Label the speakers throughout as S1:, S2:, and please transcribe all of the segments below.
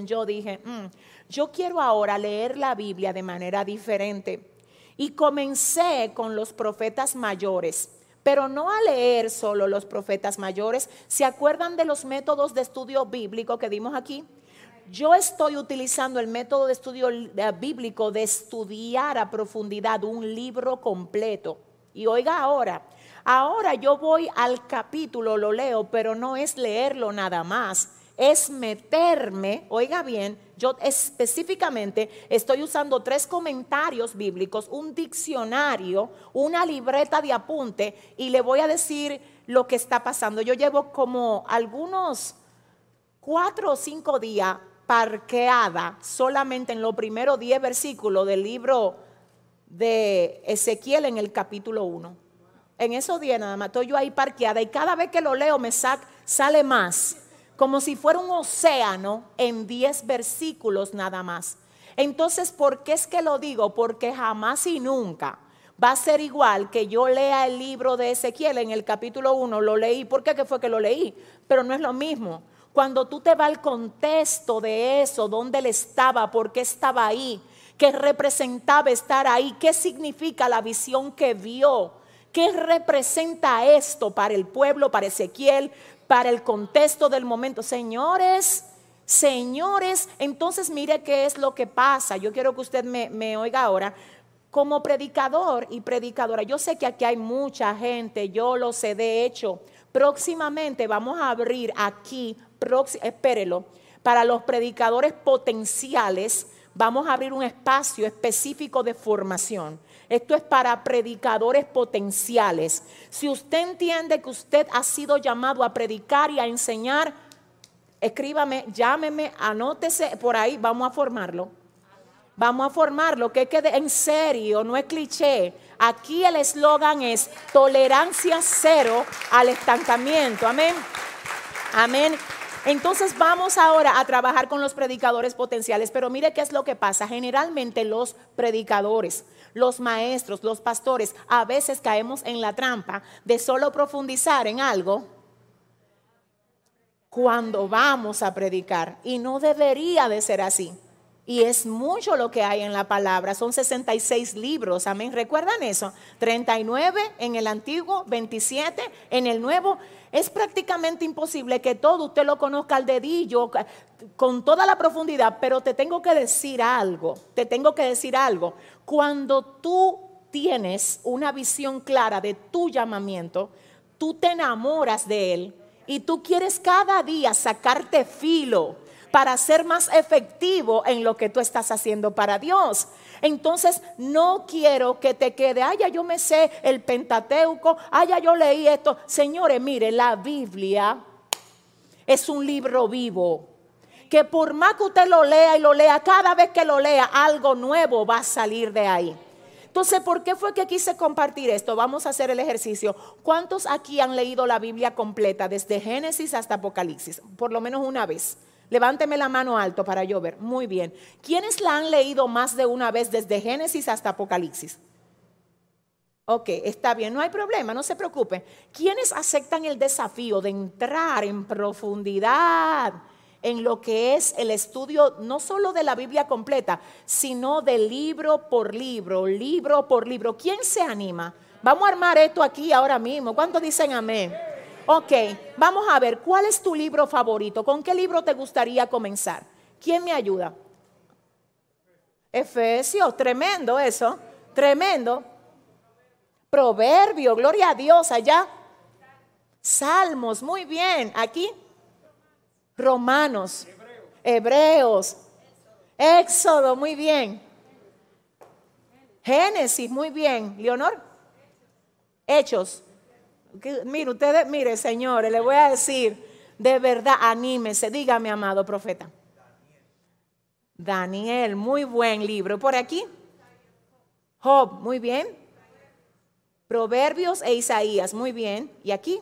S1: yo dije, "Mm, yo quiero ahora leer la Biblia de manera diferente. Y comencé con los profetas mayores, pero no a leer solo los profetas mayores. ¿Se acuerdan de los métodos de estudio bíblico que dimos aquí? Yo estoy utilizando el método de estudio eh, bíblico de estudiar a profundidad un libro completo. Y oiga ahora, ahora yo voy al capítulo, lo leo, pero no es leerlo nada más es meterme, oiga bien, yo específicamente estoy usando tres comentarios bíblicos, un diccionario, una libreta de apunte y le voy a decir lo que está pasando. Yo llevo como algunos cuatro o cinco días parqueada solamente en los primeros diez versículos del libro de Ezequiel en el capítulo 1. En esos días nada más estoy yo ahí parqueada y cada vez que lo leo me sale más como si fuera un océano en 10 versículos nada más. Entonces, ¿por qué es que lo digo? Porque jamás y nunca va a ser igual que yo lea el libro de Ezequiel en el capítulo 1, lo leí, ¿por qué fue que lo leí? Pero no es lo mismo. Cuando tú te vas al contexto de eso, dónde él estaba, por qué estaba ahí, qué representaba estar ahí, qué significa la visión que vio, qué representa esto para el pueblo, para Ezequiel, para el contexto del momento. Señores, señores, entonces mire qué es lo que pasa. Yo quiero que usted me, oiga ahora. Como predicador y predicadora, yo sé que aquí hay mucha gente, yo lo sé, de hecho, próximamente vamos a abrir aquí, espérelo, para los predicadores potenciales, vamos a abrir un espacio específico de formación. Esto es para predicadores potenciales. Si usted entiende que usted ha sido llamado a predicar y a enseñar, escríbame, llámeme, anótese por ahí, vamos a formarlo. Vamos a formarlo, que quede en serio, no es cliché. Aquí el eslogan es tolerancia cero al estancamiento. Amén. Amén. Entonces vamos ahora a trabajar con los predicadores potenciales, pero mire qué es lo que pasa. Generalmente los predicadores, los maestros, los pastores, a veces caemos en la trampa de solo profundizar en algo cuando vamos a predicar. Y no debería de ser así. Y es mucho lo que hay en la palabra. Son 66 libros. Amén. ¿Recuerdan eso? 39 en el antiguo, 27 en el nuevo. Es prácticamente imposible que todo usted lo conozca al dedillo con toda la profundidad, pero te tengo que decir algo. Te tengo que decir algo. Cuando tú tienes una visión clara de tu llamamiento, tú te enamoras de él y tú quieres cada día sacarte filo para ser más efectivo en lo que tú estás haciendo para Dios. Entonces, no quiero que te quede, ay, ya yo me sé el Pentateuco, ay, ya yo leí esto. Señores, mire, la Biblia es un libro vivo. Que por más que usted lo lea y lo lea, cada vez que lo lea, algo nuevo va a salir de ahí. Entonces, ¿por qué fue que quise compartir esto? Vamos a hacer el ejercicio. ¿Cuántos aquí han leído la Biblia completa desde Génesis hasta Apocalipsis? Por lo menos una vez. Levánteme la mano alto para yo ver. Muy bien. ¿Quiénes la han leído más de una vez desde Génesis hasta Apocalipsis? Ok, está bien, no hay problema, no se preocupe. ¿Quiénes aceptan el desafío de entrar en profundidad en lo que es el estudio no solo de la Biblia completa, sino de libro por libro, libro por libro? ¿Quién se anima? Vamos a armar esto aquí ahora mismo. ¿Cuántos dicen amén? Ok, vamos a ver, ¿cuál es tu libro favorito? ¿Con qué libro te gustaría comenzar? ¿Quién me ayuda? Efesios, tremendo eso, tremendo. Proverbio, gloria a Dios allá. Salmos, muy bien. Aquí, Romanos, Hebreos, Éxodo, muy bien. Génesis, muy bien. Leonor, Hechos, Mire, ustedes, mire, señores, le voy a decir, de verdad, anímese, dígame, amado profeta. Daniel, muy buen libro. Por aquí, Job, muy bien. Proverbios e Isaías, muy bien. Y aquí,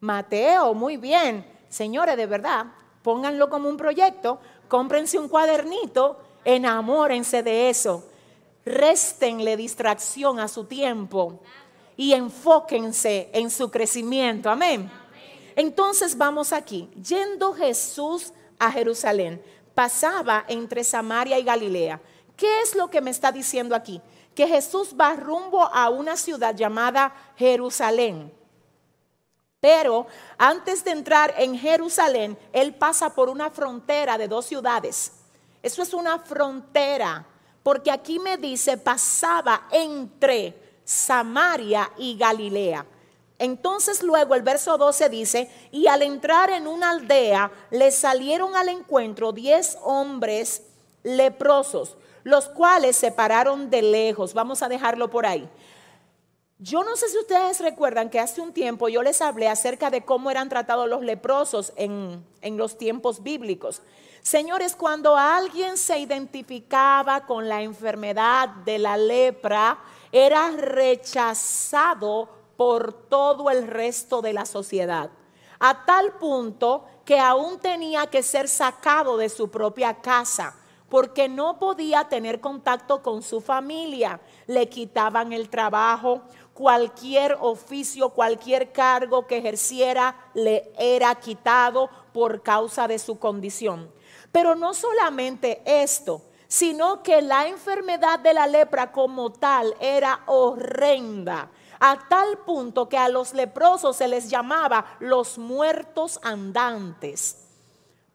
S1: Mateo, muy bien. Señores, de verdad, pónganlo como un proyecto, cómprense un cuadernito, enamórense de eso. Réstenle distracción a su tiempo y enfóquense en su crecimiento. Amén. Entonces vamos aquí, yendo Jesús a Jerusalén. pasaba entre Samaria y Galilea. ¿Qué es lo que me está diciendo aquí? Que Jesús va rumbo a una ciudad llamada Jerusalén. Pero antes de entrar en Jerusalén, él pasa por una frontera de dos ciudades. Eso es una frontera, porque aquí me dice pasaba entre Samaria y Galilea. Entonces luego el verso 12 dice, y al entrar en una aldea le salieron al encuentro diez hombres leprosos, los cuales se pararon de lejos. Vamos a dejarlo por ahí. Yo no sé si ustedes recuerdan que hace un tiempo yo les hablé acerca de cómo eran tratados los leprosos en, en los tiempos bíblicos. Señores, cuando alguien se identificaba con la enfermedad de la lepra, era rechazado por todo el resto de la sociedad, a tal punto que aún tenía que ser sacado de su propia casa porque no podía tener contacto con su familia. Le quitaban el trabajo, cualquier oficio, cualquier cargo que ejerciera le era quitado por causa de su condición. Pero no solamente esto, sino que la enfermedad de la lepra como tal era horrenda a tal punto que a los leprosos se les llamaba los muertos andantes,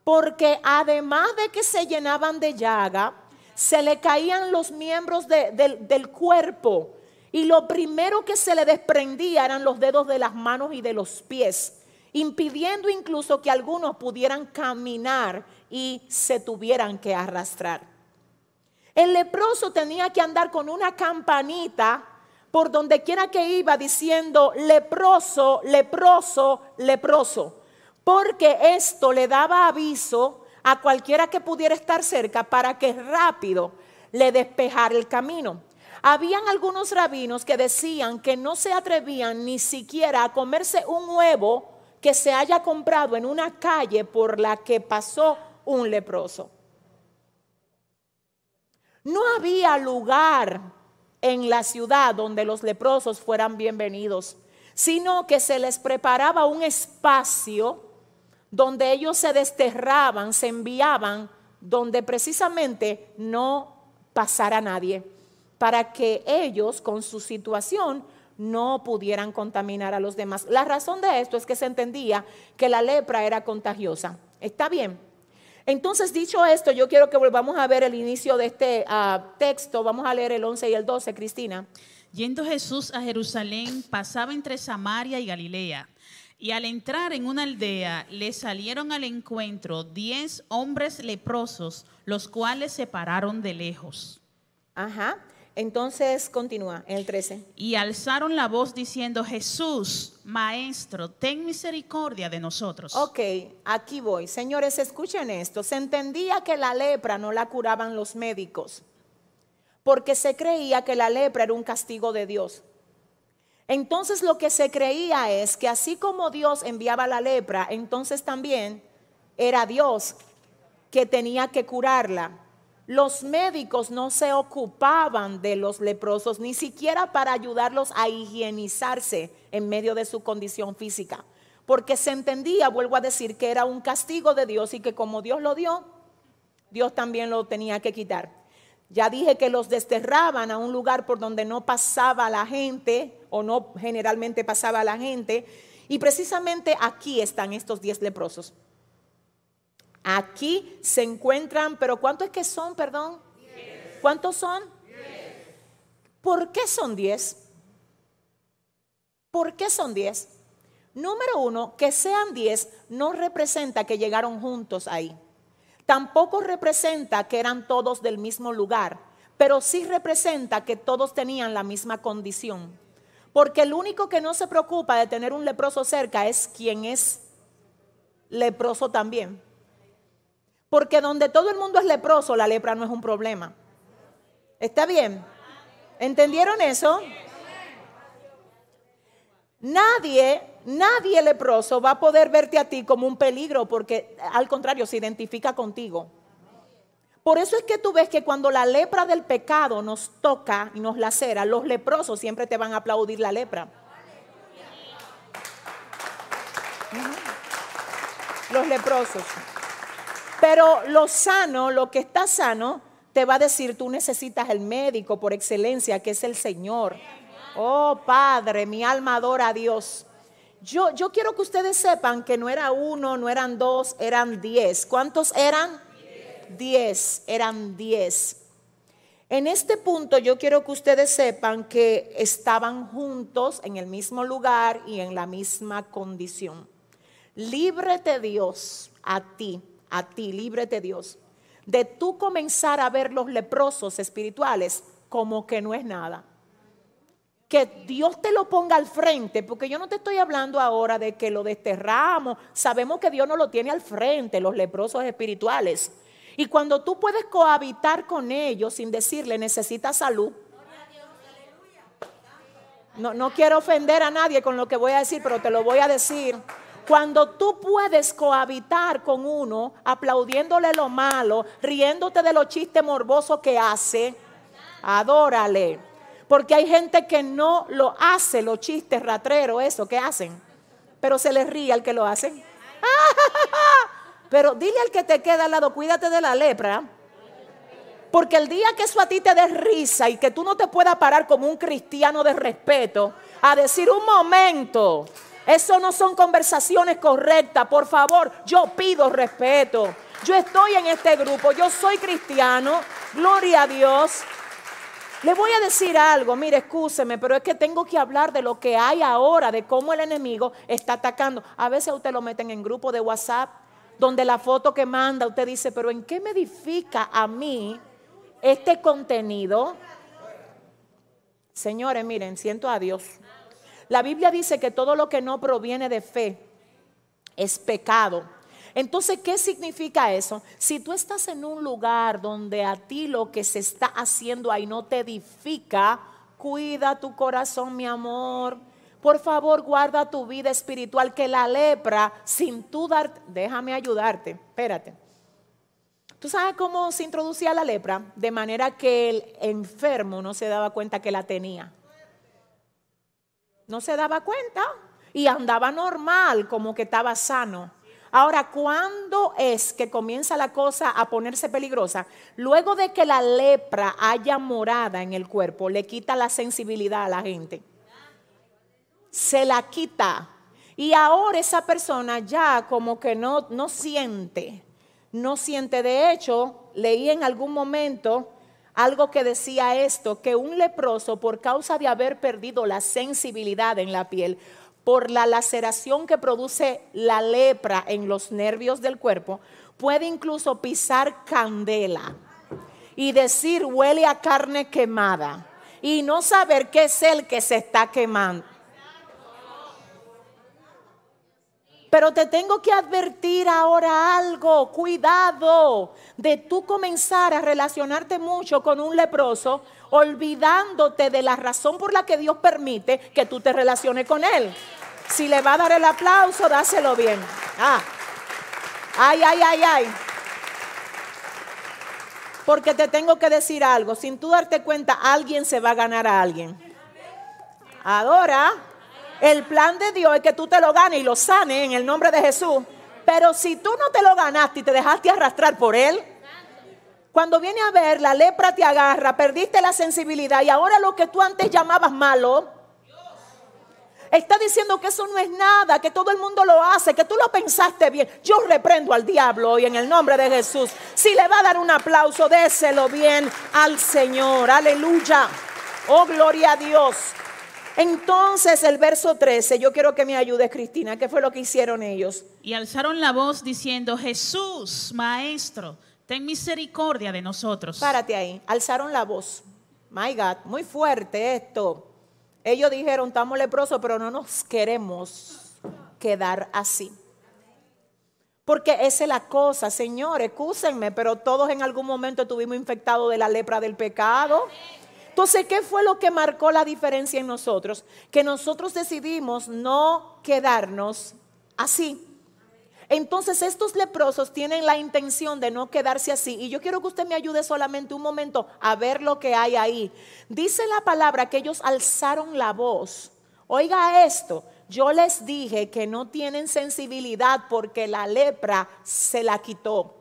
S1: porque además de que se llenaban de llaga, se le caían los miembros del cuerpo y lo primero que se le desprendía eran los dedos de las manos y de los pies, impidiendo incluso que algunos pudieran caminar y se tuvieran que arrastrar. El leproso tenía que andar con una campanita por donde quiera que iba diciendo leproso, leproso, leproso, porque esto le daba aviso a cualquiera que pudiera estar cerca para que rápido le despejara el camino. Habían algunos rabinos que decían que no se atrevían ni siquiera a comerse un huevo que se haya comprado en una calle por la que pasó un leproso. No había lugar en la ciudad donde los leprosos fueran bienvenidos, sino que se les preparaba un espacio donde ellos se desterraban, se enviaban, donde precisamente no pasara nadie, para que ellos con su situación no pudieran contaminar a los demás. La razón de esto es que se entendía que la lepra era contagiosa. ¿Está bien? Entonces, dicho esto, yo quiero que volvamos a ver el inicio de este ah, texto. Vamos a leer el 11 y el 12, Cristina.
S2: Yendo Jesús a Jerusalén, pasaba entre Samaria y Galilea. Y al entrar en una aldea, le salieron al encuentro diez hombres leprosos, los cuales se pararon de lejos.
S1: Ajá. Entonces continúa en el 13.
S2: Y alzaron la voz diciendo, Jesús, Maestro, ten misericordia de nosotros.
S1: Ok, aquí voy. Señores, escuchen esto. Se entendía que la lepra no la curaban los médicos, porque se creía que la lepra era un castigo de Dios. Entonces lo que se creía es que así como Dios enviaba la lepra, entonces también era Dios que tenía que curarla los médicos no se ocupaban de los leprosos, ni siquiera para ayudarlos a higienizarse en medio de su condición física, porque se entendía, vuelvo a decir, que era un castigo de Dios y que como Dios lo dio, Dios también lo tenía que quitar. Ya dije que los desterraban a un lugar por donde no pasaba la gente o no generalmente pasaba la gente. Y precisamente aquí están estos diez leprosos. Aquí se encuentran, pero ¿cuántos es que son, perdón? ¿Cuántos son? ¿Por qué son diez? ¿Por qué son diez? Número uno, que sean diez no representa que llegaron juntos ahí. Tampoco representa que eran todos del mismo lugar, pero sí representa que todos tenían la misma condición. Porque el único que no se preocupa de tener un leproso cerca es quien es leproso también. Porque donde todo el mundo es leproso, la lepra no es un problema. ¿Está bien? ¿Entendieron eso? Nadie, nadie leproso va a poder verte a ti como un peligro porque al contrario se identifica contigo. Por eso es que tú ves que cuando la lepra del pecado nos toca y nos lacera, los leprosos siempre te van a aplaudir la lepra. Los leprosos. Pero lo sano, lo que está sano, te va a decir, tú necesitas el médico por excelencia, que es el Señor. Oh Padre, mi alma adora a Dios. Yo, yo quiero que ustedes sepan que no era uno, no eran dos, eran diez. ¿Cuántos eran? Diez, eran diez. En este punto yo quiero que ustedes sepan que estaban juntos en el mismo lugar y en la misma condición. Líbrete Dios a ti, a ti, líbrete Dios, de tú comenzar a ver los leprosos espirituales como que no es nada. Que Dios te lo ponga al frente, porque yo no te estoy hablando ahora de que lo desterramos. Sabemos que Dios no lo tiene al frente, los leprosos espirituales. Y cuando tú puedes cohabitar con ellos sin decirle necesitas salud. No, no quiero ofender a nadie con lo que voy a decir, pero te lo voy a decir. Cuando tú puedes cohabitar con uno, aplaudiéndole lo malo, riéndote de los chistes morbosos que hace, adórale. Porque hay gente que no lo hace, los chistes ratreros, eso que hacen. Pero se les ríe al que lo hace. Pero dile al que te queda al lado, cuídate de la lepra. Porque el día que eso a ti te dé risa y que tú no te puedas parar como un cristiano de respeto a decir un momento, eso no son conversaciones correctas. Por favor, yo pido respeto. Yo estoy en este grupo, yo soy cristiano, gloria a Dios. Le voy a decir algo, mire, escúcheme, pero es que tengo que hablar de lo que hay ahora, de cómo el enemigo está atacando. A veces usted lo meten en grupo de WhatsApp donde la foto que manda usted dice, pero ¿en qué me edifica a mí este contenido? Señores, miren, siento a Dios. La Biblia dice que todo lo que no proviene de fe es pecado. Entonces, ¿qué significa eso? Si tú estás en un lugar donde a ti lo que se está haciendo ahí no te edifica, cuida tu corazón, mi amor por favor, guarda tu vida espiritual, que la lepra, sin tú dar, déjame ayudarte, espérate. ¿Tú sabes cómo se introducía la lepra? De manera que el enfermo no se daba cuenta que la tenía. No se daba cuenta y andaba normal, como que estaba sano. Ahora, ¿cuándo es que comienza la cosa a ponerse peligrosa? Luego de que la lepra haya morada en el cuerpo, le quita la sensibilidad a la gente se la quita. Y ahora esa persona ya como que no, no siente, no siente. De hecho, leí en algún momento algo que decía esto, que un leproso por causa de haber perdido la sensibilidad en la piel, por la laceración que produce la lepra en los nervios del cuerpo, puede incluso pisar candela y decir huele a carne quemada y no saber qué es el que se está quemando. Pero te tengo que advertir ahora algo, cuidado de tú comenzar a relacionarte mucho con un leproso, olvidándote de la razón por la que Dios permite que tú te relaciones con él. Si le va a dar el aplauso, dáselo bien. Ah. Ay, ay, ay, ay. Porque te tengo que decir algo, sin tú darte cuenta, alguien se va a ganar a alguien. Adora. El plan de Dios es que tú te lo ganes y lo sanes en el nombre de Jesús. Pero si tú no te lo ganaste y te dejaste arrastrar por él, cuando viene a ver, la lepra te agarra, perdiste la sensibilidad y ahora lo que tú antes llamabas malo, está diciendo que eso no es nada, que todo el mundo lo hace, que tú lo pensaste bien. Yo reprendo al diablo hoy en el nombre de Jesús. Si le va a dar un aplauso, déselo bien al Señor. Aleluya. Oh, gloria a Dios. Entonces el verso 13, yo quiero que me ayudes Cristina, ¿qué fue lo que hicieron ellos?
S2: Y alzaron la voz diciendo, Jesús, Maestro, ten misericordia de nosotros.
S1: Párate ahí, alzaron la voz. My God, muy fuerte esto. Ellos dijeron, estamos leprosos, pero no nos queremos quedar así. Porque esa es la cosa, Señor, excúsenme, pero todos en algún momento estuvimos infectados de la lepra del pecado. Entonces, ¿qué fue lo que marcó la diferencia en nosotros? Que nosotros decidimos no quedarnos así. Entonces estos leprosos tienen la intención de no quedarse así. Y yo quiero que usted me ayude solamente un momento a ver lo que hay ahí. Dice la palabra que ellos alzaron la voz. Oiga esto, yo les dije que no tienen sensibilidad porque la lepra se la quitó.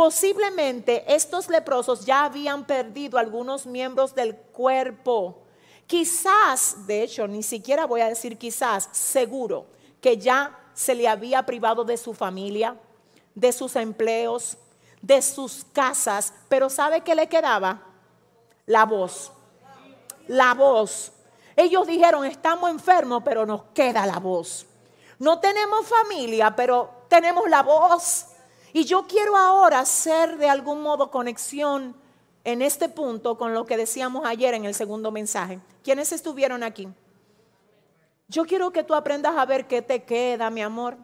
S1: Posiblemente estos leprosos ya habían perdido algunos miembros del cuerpo. Quizás, de hecho, ni siquiera voy a decir quizás, seguro, que ya se le había privado de su familia, de sus empleos, de sus casas, pero ¿sabe qué le quedaba? La voz. La voz. Ellos dijeron, estamos enfermos, pero nos queda la voz. No tenemos familia, pero tenemos la voz. Y yo quiero ahora hacer de algún modo conexión en este punto con lo que decíamos ayer en el segundo mensaje. ¿Quiénes estuvieron aquí? Yo quiero que tú aprendas a ver qué te queda, mi amor.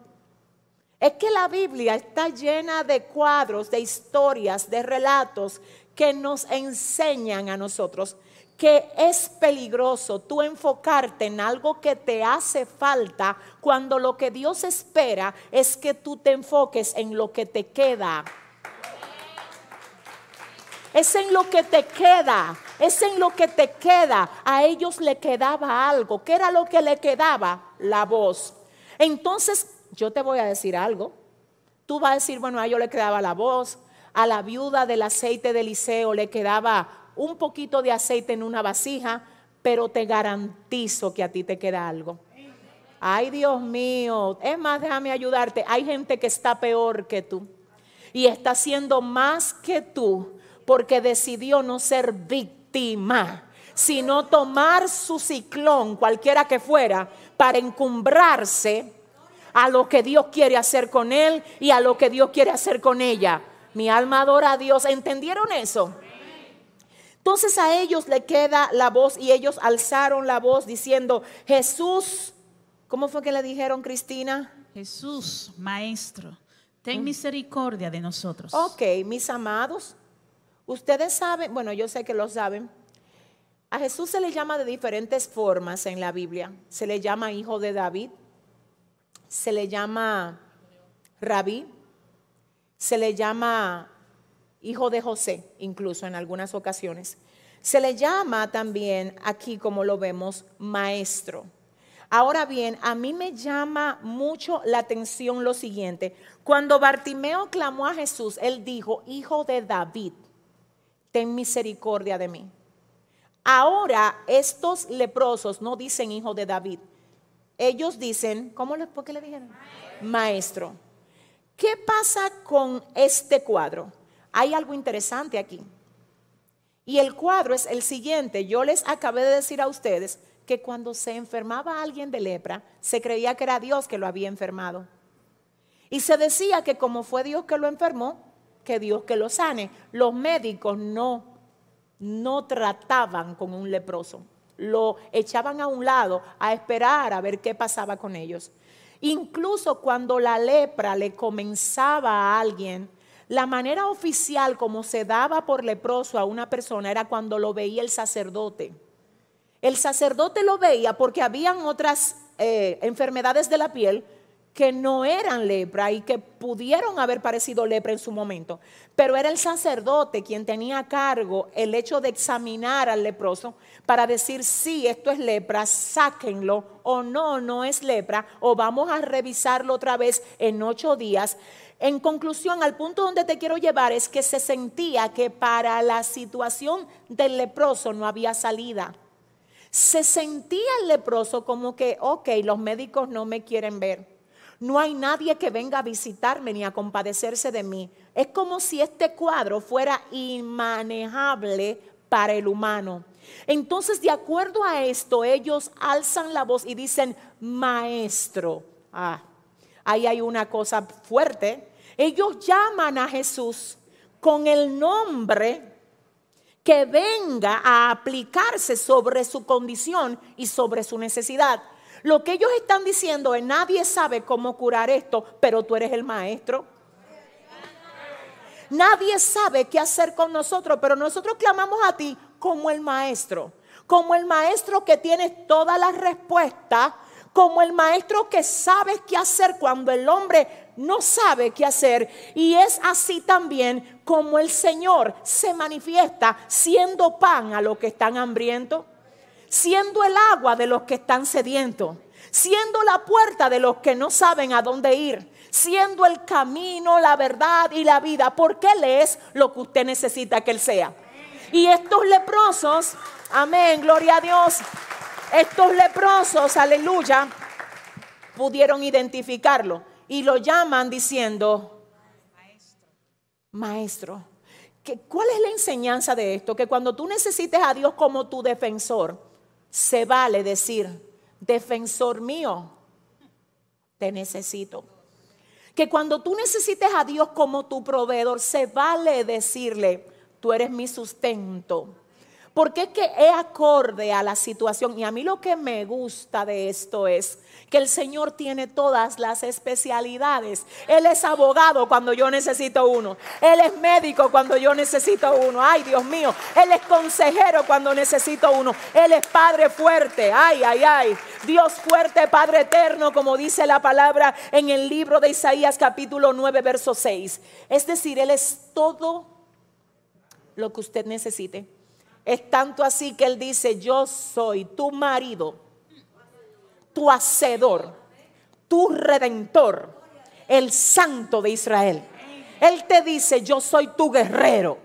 S1: Es que la Biblia está llena de cuadros, de historias, de relatos que nos enseñan a nosotros que es peligroso tú enfocarte en algo que te hace falta cuando lo que Dios espera es que tú te enfoques en lo que te queda. Es en lo que te queda, es en lo que te queda. A ellos le quedaba algo. ¿Qué era lo que le quedaba? La voz. Entonces, yo te voy a decir algo. Tú vas a decir, bueno, a ellos le quedaba la voz. A la viuda del aceite de Eliseo le quedaba un poquito de aceite en una vasija, pero te garantizo que a ti te queda algo. Ay, Dios mío. Es más, déjame ayudarte. Hay gente que está peor que tú y está haciendo más que tú porque decidió no ser víctima, sino tomar su ciclón, cualquiera que fuera, para encumbrarse a lo que Dios quiere hacer con él y a lo que Dios quiere hacer con ella. Mi alma adora a Dios. ¿Entendieron eso? Entonces a ellos le queda la voz y ellos alzaron la voz diciendo, Jesús, ¿cómo fue que le dijeron Cristina?
S2: Jesús, Maestro, ten misericordia de nosotros.
S1: Ok, mis amados, ustedes saben, bueno, yo sé que lo saben, a Jesús se le llama de diferentes formas en la Biblia. Se le llama hijo de David, se le llama rabí, se le llama hijo de José, incluso en algunas ocasiones. Se le llama también aquí, como lo vemos, maestro. Ahora bien, a mí me llama mucho la atención lo siguiente. Cuando Bartimeo clamó a Jesús, él dijo, hijo de David, ten misericordia de mí. Ahora estos leprosos no dicen hijo de David. Ellos dicen, ¿cómo le, ¿por qué le dijeron? Maestro. ¿Qué pasa con este cuadro? Hay algo interesante aquí. Y el cuadro es el siguiente. Yo les acabé de decir a ustedes que cuando se enfermaba alguien de lepra, se creía que era Dios que lo había enfermado. Y se decía que como fue Dios que lo enfermó, que Dios que lo sane. Los médicos no, no trataban con un leproso. Lo echaban a un lado a esperar a ver qué pasaba con ellos. Incluso cuando la lepra le comenzaba a alguien, la manera oficial como se daba por leproso a una persona era cuando lo veía el sacerdote. El sacerdote lo veía porque habían otras eh, enfermedades de la piel que no eran lepra y que pudieron haber parecido lepra en su momento, pero era el sacerdote quien tenía a cargo el hecho de examinar al leproso para decir si esto es lepra, sáquenlo o no, no es lepra, o vamos a revisarlo otra vez en ocho días. En conclusión, al punto donde te quiero llevar es que se sentía que para la situación del leproso no había salida. Se sentía el leproso como que, ok, los médicos no me quieren ver. No hay nadie que venga a visitarme ni a compadecerse de mí. Es como si este cuadro fuera inmanejable para el humano. Entonces, de acuerdo a esto, ellos alzan la voz y dicen, maestro. Ah, ahí hay una cosa fuerte. Ellos llaman a Jesús con el nombre que venga a aplicarse sobre su condición y sobre su necesidad. Lo que ellos están diciendo es, nadie sabe cómo curar esto, pero tú eres el maestro. Nadie sabe qué hacer con nosotros, pero nosotros clamamos a ti como el maestro, como el maestro que tiene todas las respuestas como el maestro que sabe qué hacer cuando el hombre no sabe qué hacer. Y es así también como el Señor se manifiesta siendo pan a los que están hambrientos, siendo el agua de los que están sedientos, siendo la puerta de los que no saben a dónde ir, siendo el camino, la verdad y la vida, porque Él es lo que usted necesita que Él sea. Y estos leprosos, amén, gloria a Dios, estos leprosos, aleluya, pudieron identificarlo y lo llaman diciendo, maestro. ¿Cuál es la enseñanza de esto? Que cuando tú necesites a Dios como tu defensor, se vale decir, defensor mío, te necesito. Que cuando tú necesites a Dios como tu proveedor, se vale decirle, tú eres mi sustento. Porque es que es acorde a la situación. Y a mí lo que me gusta de esto es que el Señor tiene todas las especialidades. Él es abogado cuando yo necesito uno. Él es médico cuando yo necesito uno. Ay, Dios mío. Él es consejero cuando necesito uno. Él es Padre fuerte. Ay, ay, ay. Dios fuerte, Padre eterno, como dice la palabra en el libro de Isaías capítulo 9, verso 6. Es decir, Él es todo lo que usted necesite. Es tanto así que Él dice, yo soy tu marido tu hacedor, tu redentor, el santo de Israel. Él te dice, yo soy tu guerrero.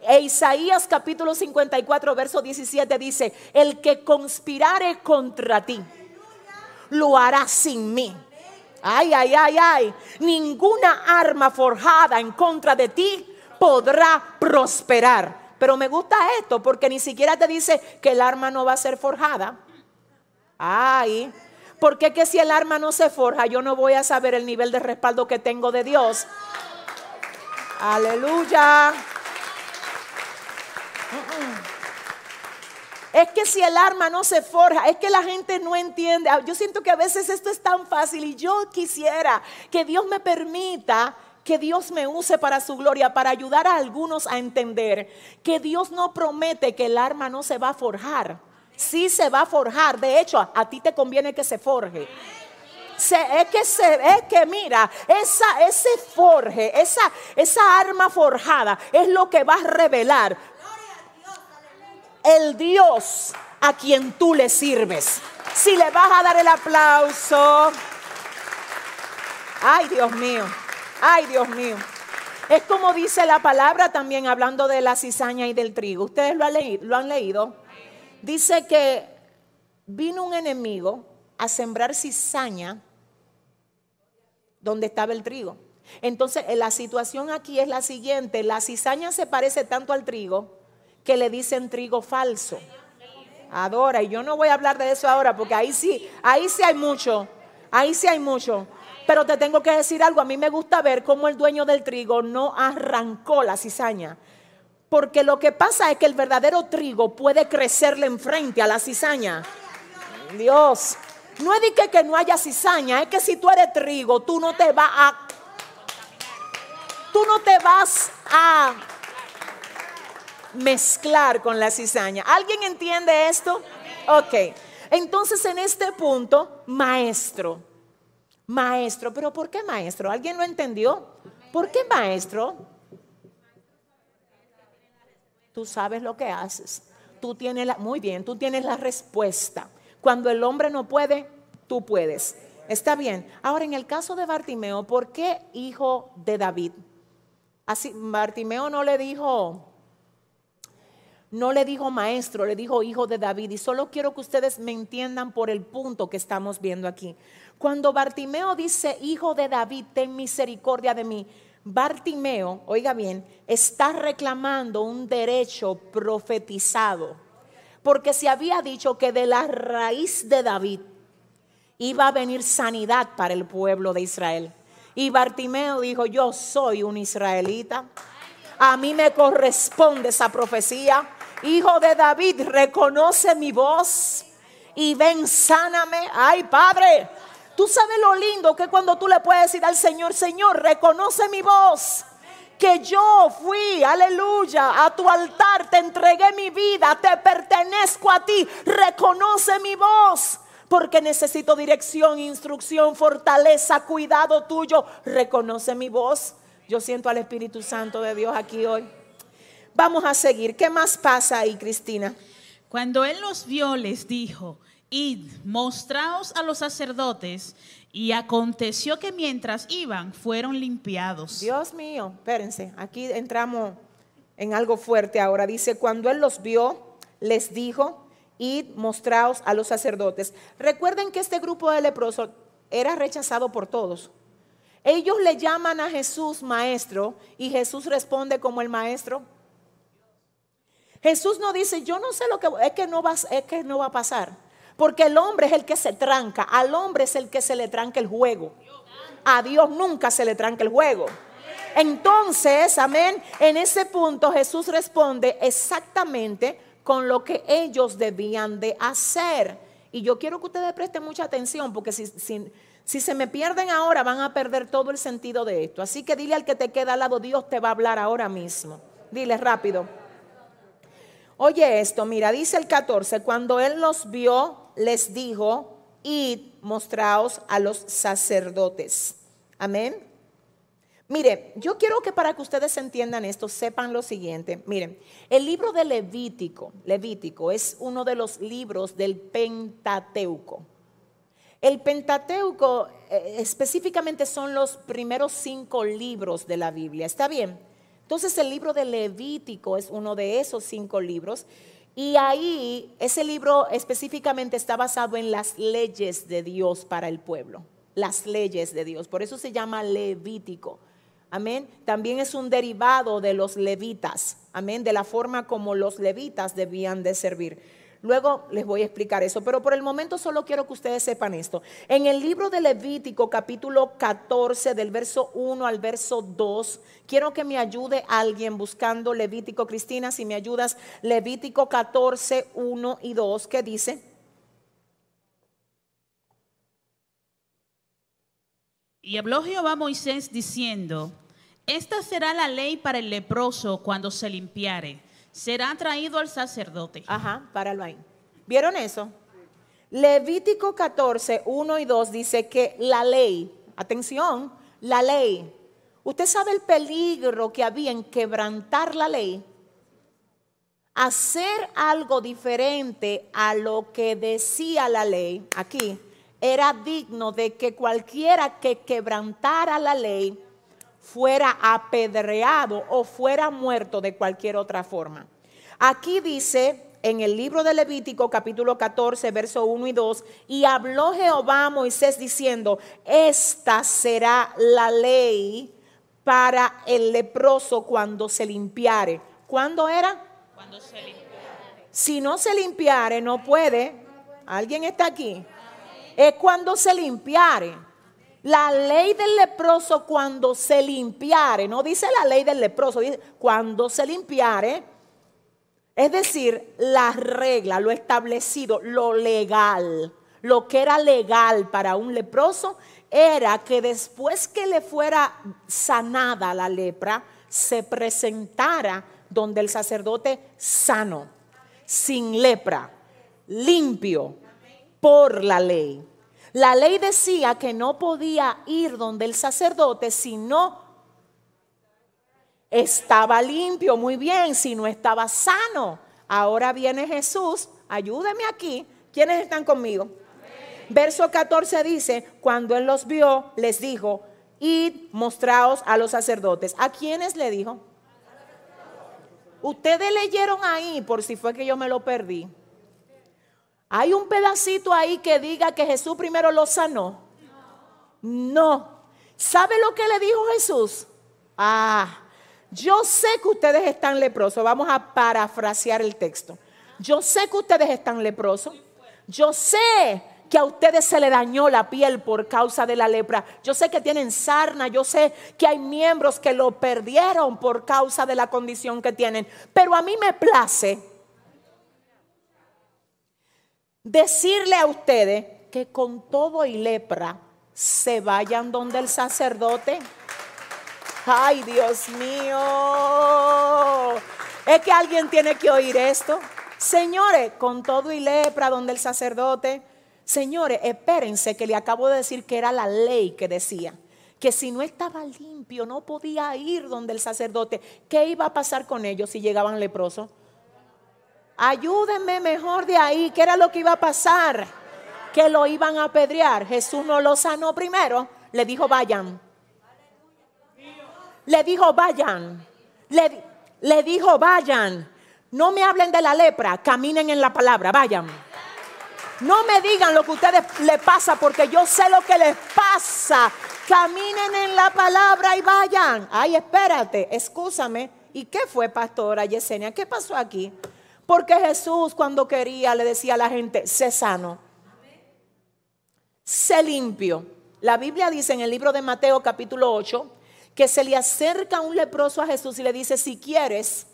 S1: E Isaías capítulo 54, verso 17 dice, el que conspirare contra ti, lo hará sin mí. Ay, ay, ay, ay. Ninguna arma forjada en contra de ti podrá prosperar. Pero me gusta esto porque ni siquiera te dice que el arma no va a ser forjada. Ay, porque que si el arma no se forja, yo no voy a saber el nivel de respaldo que tengo de Dios. Aleluya. Es que si el arma no se forja, es que la gente no entiende. Yo siento que a veces esto es tan fácil y yo quisiera que Dios me permita que Dios me use para su gloria, para ayudar a algunos a entender que Dios no promete que el arma no se va a forjar sí se va a forjar. De hecho, a, ti te conviene que se forje. es que se es que mira, esa, ese forje, esa, esa arma forjada es lo que va a revelar el Dios a quien tú le sirves. Si le vas a dar el aplauso, ay Dios mío, ay Dios mío. Es como dice la palabra también hablando de la cizaña y del trigo. ¿Ustedes lo han leído? Dice que vino un enemigo a sembrar cizaña donde estaba el trigo. Entonces, eh, la situación aquí es la siguiente, la cizaña se parece tanto al trigo que le dicen trigo falso. Adora, y yo no voy a hablar de eso ahora porque ahí sí, ahí sí hay mucho, ahí sí hay mucho. Pero te tengo que decir algo, a mí me gusta ver cómo el dueño del trigo no arrancó la cizaña, porque lo que pasa es que el verdadero trigo puede crecerle enfrente a la cizaña. Dios, no es de que, no haya cizaña, es que si tú eres trigo, tú no te vas a... Tú no te vas a mezclar con la cizaña. ¿Alguien entiende esto? Ok. Entonces en este punto, maestro. Maestro, pero ¿por qué maestro? ¿Alguien lo entendió? ¿Por qué maestro? Tú sabes lo que haces. Tú tienes la, muy bien, tú tienes la respuesta. Cuando el hombre no puede, tú puedes. Está bien. Ahora, en el caso de Bartimeo, ¿por qué hijo de David? Así, Bartimeo no le dijo, no le dijo maestro, le dijo hijo de David. Y solo quiero que ustedes me entiendan por el punto que estamos viendo aquí. Cuando Bartimeo dice, hijo de David, ten misericordia de mí, Bartimeo, oiga bien, está reclamando un derecho profetizado, porque se había dicho que de la raíz de David iba a venir sanidad para el pueblo de Israel. Y Bartimeo dijo, yo soy un israelita, a mí me corresponde esa profecía. Hijo de David, reconoce mi voz y ven, sáname. Ay, Padre, Tú sabes lo lindo que cuando tú le puedes decir al Señor, Señor, reconoce mi voz. Que yo fui, aleluya, a tu altar, te entregué mi vida, te pertenezco a ti, reconoce mi voz porque necesito dirección, instrucción, fortaleza, cuidado tuyo. Reconoce mi voz. Yo siento al Espíritu Santo de Dios aquí hoy. Vamos a seguir. ¿Qué más pasa ahí, Cristina?
S2: Cuando él los vio, les dijo, id, mostraos a los sacerdotes. Y aconteció que mientras iban, fueron limpiados.
S1: Dios mío, espérense, aquí entramos en algo fuerte ahora. Dice, cuando él los vio, les dijo, id, mostraos a los sacerdotes. Recuerden que este grupo de leprosos era rechazado por todos. Ellos le llaman a Jesús maestro y Jesús responde como el maestro. Jesús no dice, yo no sé lo que es que no va, es que no va a pasar. Porque el hombre es el que se tranca, al hombre es el que se le tranca el juego. A Dios nunca se le tranca el juego. Entonces, amén, en ese punto Jesús responde exactamente con lo que ellos debían de hacer. Y yo quiero que ustedes presten mucha atención porque si, si, se me pierden ahora van a perder todo el sentido de esto. Así que dile al que te queda al lado, Dios te va a hablar ahora mismo. Dile rápido. Oye esto, mira, dice el 14, cuando él los vio, les dijo, id, mostraos a los sacerdotes. Amén. Mire, yo quiero que para que ustedes entiendan esto, sepan lo siguiente. Miren, el libro de Levítico, Levítico es uno de los libros del Pentateuco. El Pentateuco eh, específicamente son los primeros cinco libros de la Biblia. ¿Está bien? Entonces el libro de Levítico es uno de esos cinco libros y ahí ese libro específicamente está basado en las leyes de Dios para el pueblo, las leyes de Dios. Por eso se llama Levítico. Amén. También es un derivado de los levitas. Amén. De la forma como los levitas debían de servir. Luego les voy a explicar eso, pero por el momento solo quiero que ustedes sepan esto. En el libro de Levítico, capítulo 14, del verso 1 al verso 2, quiero que me ayude alguien buscando Levítico. Cristina, si me ayudas, Levítico 14, 1 y 2, ¿qué dice?
S2: Y habló Jehová a Moisés diciendo, esta será la ley para el leproso cuando se limpiare será traído al sacerdote.
S1: Ajá, páralo ahí. ¿Vieron eso? Levítico 14, 1 y 2 dice que la ley, atención, la ley. ¿Usted sabe el peligro que había en quebrantar la ley? Hacer algo diferente a lo que decía la ley aquí era digno de que cualquiera que quebrantara la ley fuera apedreado o fuera muerto de cualquier otra forma. Aquí dice en el libro de Levítico capítulo 14, verso 1 y 2, y habló Jehová a Moisés diciendo, esta será la ley para el leproso cuando se limpiare. ¿Cuándo era?
S2: Cuando se limpiare.
S1: Si no se limpiare, no puede. ¿Alguien está aquí? Es cuando se limpiare. La ley del leproso cuando se limpiare, no dice la ley del leproso, dice cuando se limpiare, es decir, la regla, lo establecido, lo legal, lo que era legal para un leproso, era que después que le fuera sanada la lepra, se presentara donde el sacerdote sano, sin lepra, limpio por la ley. La ley decía que no podía ir donde el sacerdote si no estaba limpio, muy bien, si no estaba sano. Ahora viene Jesús, ayúdeme aquí. ¿Quiénes están conmigo? Verso 14 dice, cuando él los vio, les dijo, id, mostraos a los sacerdotes. ¿A quiénes le dijo? Ustedes leyeron ahí, por si fue que yo me lo perdí. ¿Hay un pedacito ahí que diga que Jesús primero lo sanó? No. ¿Sabe lo que le dijo Jesús? Ah, yo sé que ustedes están leprosos. Vamos a parafrasear el texto. Yo sé que ustedes están leprosos. Yo sé que a ustedes se le dañó la piel por causa de la lepra. Yo sé que tienen sarna, yo sé que hay miembros que lo perdieron por causa de la condición que tienen. Pero a mí me place decirle a ustedes que con todo y lepra se vayan donde el sacerdote. Ay, Dios mío. Es que alguien tiene que oír esto. Señores, con todo y lepra donde el sacerdote. Señores, espérense que le acabo de decir que era la ley que decía que si no estaba limpio no podía ir donde el sacerdote. ¿Qué iba a pasar con ellos si llegaban leprosos? Ayúdenme mejor de ahí. ¿Qué era lo que iba a pasar? Que lo iban a apedrear. Jesús no lo sanó primero. Le dijo, vayan. Le dijo, vayan. Le, le dijo, vayan. No me hablen de la lepra. Caminen en la palabra. Vayan. No me digan lo que a ustedes les pasa porque yo sé lo que les pasa. Caminen en la palabra y vayan. Ay, espérate, escúchame. ¿Y qué fue, pastora Yesenia? ¿Qué pasó aquí? Porque Jesús cuando quería le decía a la gente, sé sano, sé limpio. La Biblia dice en el libro de Mateo capítulo 8 que se le acerca un leproso a Jesús y le dice, si quieres,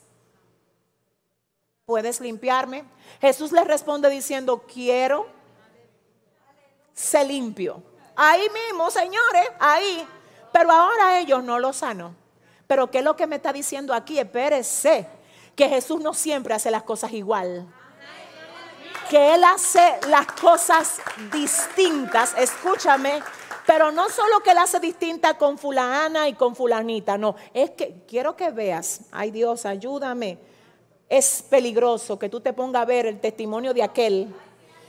S1: puedes limpiarme. Jesús le responde diciendo, quiero, sé limpio. Ahí mismo, señores, ahí. Pero ahora ellos no lo sanan. Pero ¿qué es lo que me está diciendo aquí? Espérese que Jesús no siempre hace las cosas igual. Que Él hace las cosas distintas, escúchame, pero no solo que Él hace distinta con fulana y con fulanita, no, es que quiero que veas, ay Dios, ayúdame, es peligroso que tú te pongas a ver el testimonio de aquel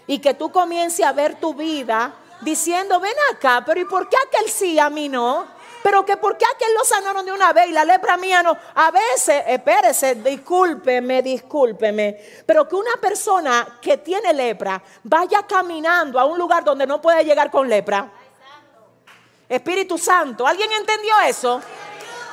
S1: y que tú comiences a ver tu vida diciendo, ven acá, pero ¿y por qué aquel sí, a mí no? Pero que por qué aquel lo sanaron de una vez y la lepra mía no. A veces, espérese, discúlpeme, discúlpeme. Pero que una persona que tiene lepra vaya caminando a un lugar donde no puede llegar con lepra. Espíritu Santo, ¿alguien entendió eso?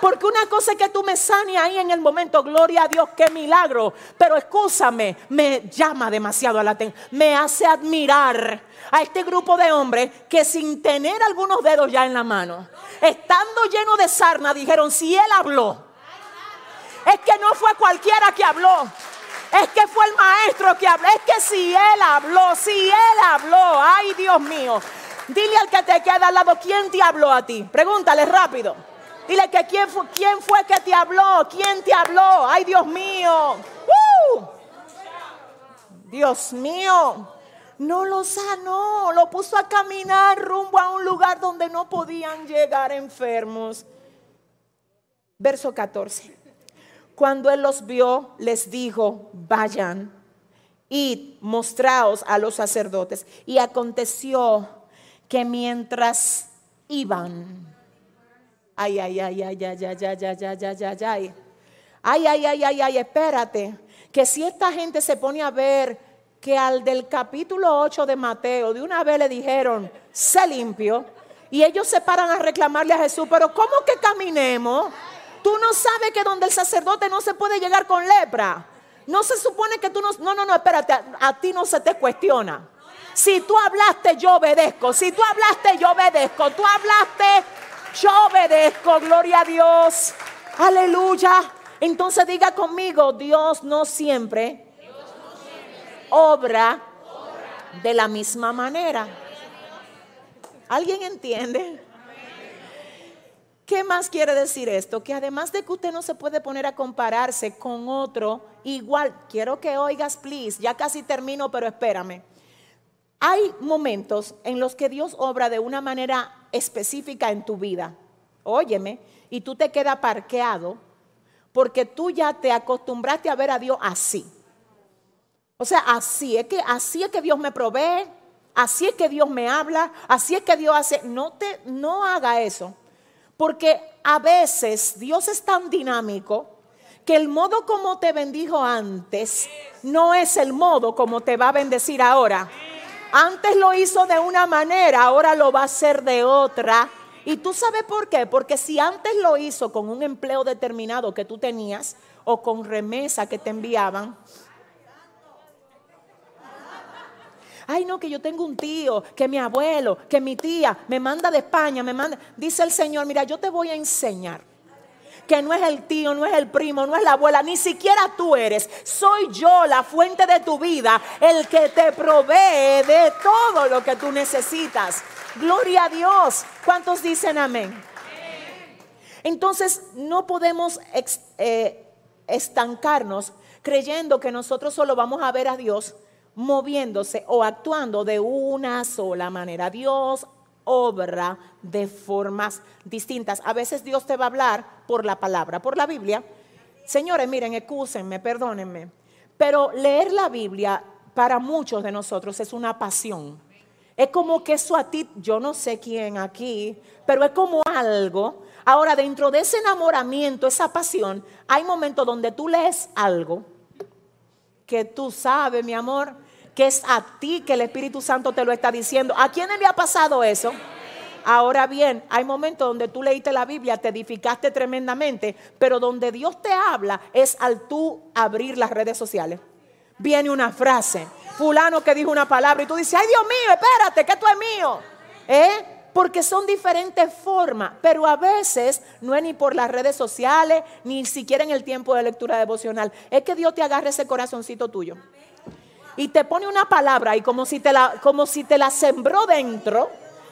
S1: Porque una cosa es que tú me sanes ahí en el momento, gloria a Dios, qué milagro. Pero escúchame, me llama demasiado a la atención, me hace admirar a este grupo de hombres que sin tener algunos dedos ya en la mano, estando lleno de sarna, dijeron, si él habló, es que no fue cualquiera que habló. Es que fue el maestro que habló. Es que si él habló, si él habló, ay Dios mío. Dile al que te queda al lado, ¿quién te habló a ti? Pregúntale rápido. Dile que quién fue, quién fue que te habló, quién te habló. Ay Dios mío. ¡Uh! Dios mío no lo sanó, lo puso a caminar rumbo a un lugar donde no podían llegar enfermos. Verso 14. Cuando él los vio, les dijo, vayan y mostraos a los sacerdotes. Y aconteció que mientras iban, ay, ay, ay, ay, ay, ay, ay, ay, ay, ay, ay, ay, ay, ay, ay, ay, ay, espérate, que si esta gente se pone a ver que al del capítulo 8 de Mateo de una vez le dijeron, sé limpio, y ellos se paran a reclamarle a Jesús, pero ¿cómo que caminemos? Tú no sabes que donde el sacerdote no se puede llegar con lepra. No se supone que tú no... No, no, no, espérate, a, a ti no se te cuestiona. Si tú hablaste, yo obedezco. Si tú hablaste, yo obedezco. Tú hablaste, yo obedezco. Gloria a Dios. Aleluya. Entonces diga conmigo, Dios no siempre obra de la misma manera. ¿Alguien entiende? ¿Qué más quiere decir esto? Que además de que usted no se puede poner a compararse con otro, igual, quiero que oigas, please, ya casi termino, pero espérame. Hay momentos en los que Dios obra de una manera específica en tu vida. Óyeme, y tú te quedas parqueado porque tú ya te acostumbraste a ver a Dios así. O sea, así es que así es que Dios me provee, así es que Dios me habla, así es que Dios hace. No te no haga eso. Porque a veces Dios es tan dinámico que el modo como te bendijo antes no es el modo como te va a bendecir ahora. Antes lo hizo de una manera, ahora lo va a hacer de otra. Y tú sabes por qué? Porque si antes lo hizo con un empleo determinado que tú tenías o con remesa que te enviaban, Ay, no, que yo tengo un tío, que mi abuelo, que mi tía me manda de España, me manda. Dice el Señor, mira, yo te voy a enseñar que no es el tío, no es el primo, no es la abuela, ni siquiera tú eres. Soy yo la fuente de tu vida, el que te provee de todo lo que tú necesitas. Gloria a Dios. ¿Cuántos dicen amén? Entonces no podemos eh, estancarnos creyendo que nosotros solo vamos a ver a Dios moviéndose o actuando de una sola manera. Dios obra de formas distintas. A veces Dios te va a hablar por la palabra, por la Biblia. Señores, miren, excúsenme, perdónenme. Pero leer la Biblia para muchos de nosotros es una pasión. Es como que eso a ti, yo no sé quién aquí, pero es como algo. Ahora, dentro de ese enamoramiento, esa pasión, hay momentos donde tú lees algo que tú sabes, mi amor, que es a ti que el Espíritu Santo te lo está diciendo. ¿A quién le ha pasado eso? Ahora bien, hay momentos donde tú leíste la Biblia, te edificaste tremendamente, pero donde Dios te habla es al tú abrir las redes sociales. Viene una frase, fulano que dijo una palabra y tú dices, ay Dios mío, espérate, que esto es mío. ¿Eh? Porque son diferentes formas, pero a veces no es ni por las redes sociales, ni siquiera en el tiempo de lectura devocional. Es que Dios te agarre ese corazoncito tuyo. Y te pone una palabra y como si te la, como si te la sembró dentro.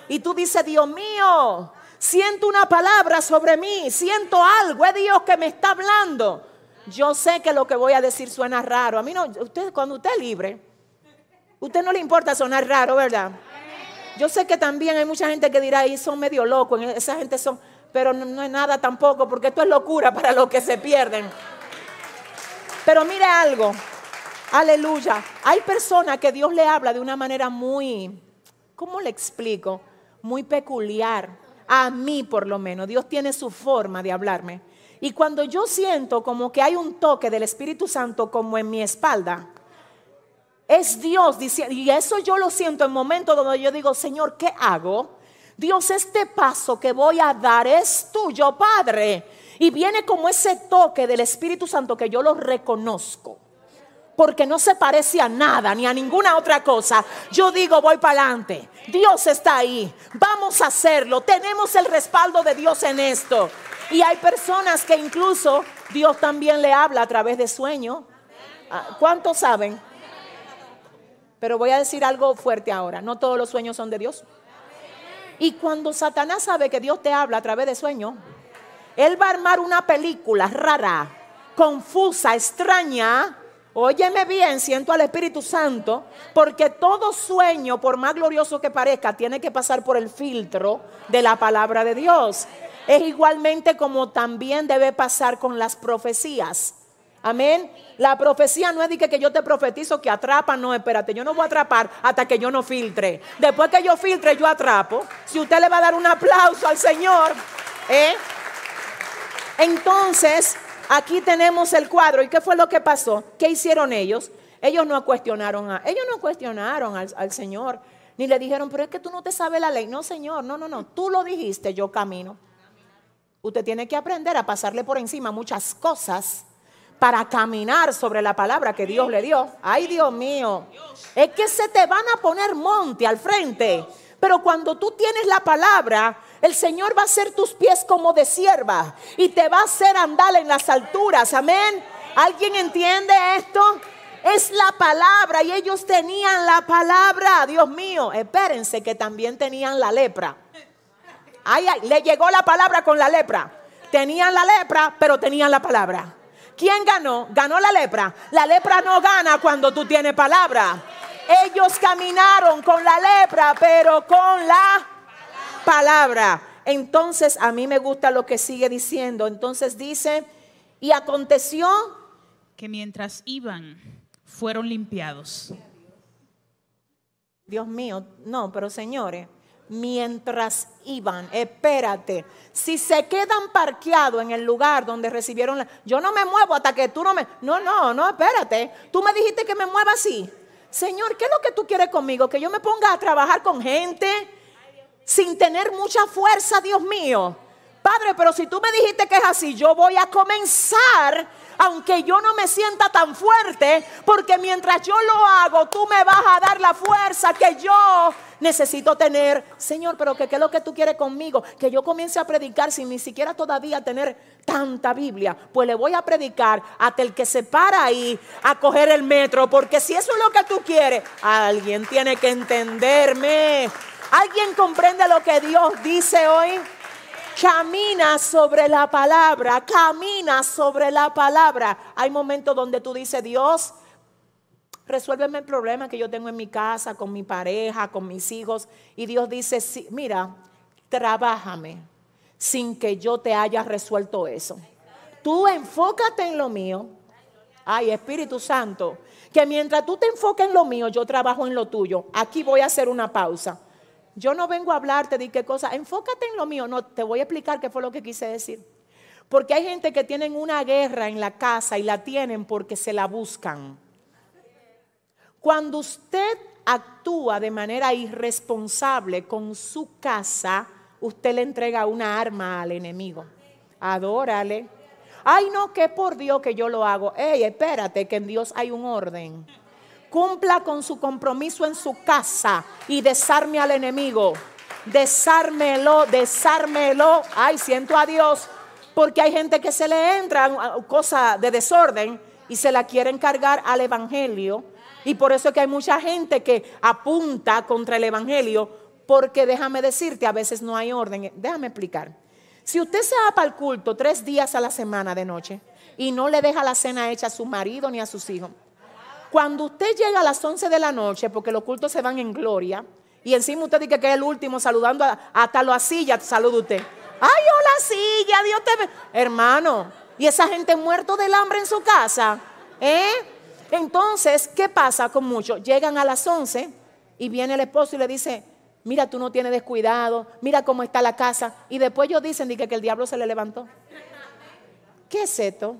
S1: Y tú dices, Dios mío, siento una palabra sobre mí, siento algo, es Dios que me está hablando. Yo sé que lo que voy a decir suena raro. A mí no, usted cuando usted es libre, usted no le importa sonar raro, ¿verdad? Yo sé que también hay mucha gente que dirá, ahí son medio locos, esa gente son, pero no, es nada tampoco, porque esto es locura para los que se pierden. Pero mire algo, aleluya, hay personas que Dios le habla de una manera muy, ¿cómo le explico? Muy peculiar. A mí por lo menos, Dios tiene su forma de hablarme. Y cuando yo siento como que hay un toque del Espíritu Santo como en mi espalda, es Dios diciendo, y eso yo lo siento en momentos donde yo digo, Señor, ¿qué hago? Dios, este paso que voy a dar es tuyo, Padre. Y viene como ese toque del Espíritu Santo que yo lo reconozco. Porque no se parece a nada ni a ninguna otra cosa. Yo digo, voy para adelante. Dios está ahí. Vamos a hacerlo. Tenemos el respaldo de Dios en esto. Y hay personas que incluso Dios también le habla a través de sueño. Ah, ¿Cuántos saben? Pero voy a decir algo fuerte ahora. No todos los sueños son de Dios. Y cuando Satanás sabe que Dios te habla a través de sueños, él va a armar una película rara, confusa, extraña. Óyeme bien, siento al Espíritu Santo, porque todo sueño, por más glorioso que parezca, tiene que pasar por el filtro de la palabra de Dios. Es igualmente como también debe pasar con las profecías. Amén. La profecía no es de que, yo te profetizo que atrapa, no, espérate, yo no voy a atrapar hasta que yo no filtre. Después que yo filtre, yo atrapo. Si usted le va a dar un aplauso al Señor, ¿eh? Entonces, aquí tenemos el cuadro. ¿Y qué fue lo que pasó? ¿Qué hicieron ellos? Ellos no cuestionaron a, ellos no cuestionaron al, al Señor, ni le dijeron, pero es que tú no te sabes la ley. No, Señor, no, no, no. Tú lo dijiste, yo camino. Usted tiene que aprender a pasarle por encima muchas cosas para caminar sobre la palabra que Dios le dio. Ay, Dios mío. Es que se te van a poner monte al frente. Pero cuando tú tienes la palabra, el Señor va a hacer tus pies como de sierva y te va a hacer andar en las alturas. Amén. ¿Alguien entiende esto? Es la palabra y ellos tenían la palabra. Dios mío, espérense que también tenían la lepra. Ay, ay, le llegó la palabra con la lepra. Tenían la lepra, pero tenían la palabra. ¿Quién ganó? Ganó la lepra. La lepra no gana cuando tú tienes palabra. Ellos caminaron con la lepra, pero con la palabra. Entonces, a mí me gusta lo que sigue diciendo. Entonces dice, y aconteció
S2: que mientras iban, fueron limpiados.
S1: Dios mío, no, pero señores, mientras iban. Espérate, si se quedan parqueados en el lugar donde recibieron la... Yo no me muevo hasta que tú no me... No, no, no, espérate. Tú me dijiste que me mueva así. Señor, ¿qué es lo que tú quieres conmigo? Que yo me ponga a trabajar con gente sin tener mucha fuerza, Dios mío. Padre, pero si tú me dijiste que es así, yo voy a comenzar, aunque yo no me sienta tan fuerte, porque mientras yo lo hago, tú me vas a dar la fuerza que yo necesito tener. Señor, pero ¿qué, es lo que tú quieres conmigo? Que yo comience a predicar sin ni siquiera todavía tener tanta Biblia. Pues le voy a predicar hasta el que se para ahí a coger el metro. Porque si eso es lo que tú quieres, alguien tiene que entenderme. ¿Alguien comprende lo que Dios dice hoy? Camina sobre la palabra, camina sobre la palabra. Hay momentos donde tú dices, Dios, resuélveme el problema que yo tengo en mi casa, con mi pareja, con mis hijos. Y Dios dice, sí, mira, trabájame sin que yo te haya resuelto eso. Tú enfócate en lo mío. Ay, Espíritu Santo, que mientras tú te enfoques en lo mío, yo trabajo en lo tuyo. Aquí voy a hacer una pausa. Yo no vengo a hablarte de qué cosa, enfócate en lo mío. No, te voy a explicar qué fue lo que quise decir. Porque hay gente que tienen una guerra en la casa y la tienen porque se la buscan. Cuando usted actúa de manera irresponsable con su casa, usted le entrega una arma al enemigo. Adórale. Ay, no, que por Dios que yo lo hago. Ey, espérate, que en Dios hay un orden. Cumpla con su compromiso en su casa y desarme al enemigo. Desármelo, desármelo. Ay, siento a Dios. Porque hay gente que se le entra cosa de desorden y se la quiere encargar al evangelio. Y por eso es que hay mucha gente que apunta contra el evangelio. Porque déjame decirte, a veces no hay orden. Déjame explicar. Si usted se va para el culto tres días a la semana de noche y no le deja la cena hecha a su marido ni a sus hijos, cuando usted llega a las 11 de la noche, porque los cultos se van en gloria, y encima usted dice que es el último saludando hasta lo silla, saluda usted. Ay, hola silla, Dios te ve. Hermano, y esa gente muerto del hambre en su casa, ¿eh? Entonces, ¿qué pasa con muchos? Llegan a las 11 y viene el esposo y le dice, mira, tú no tienes descuidado, mira cómo está la casa. Y después ellos dicen que, que el diablo se le levantó. ¿Qué es esto?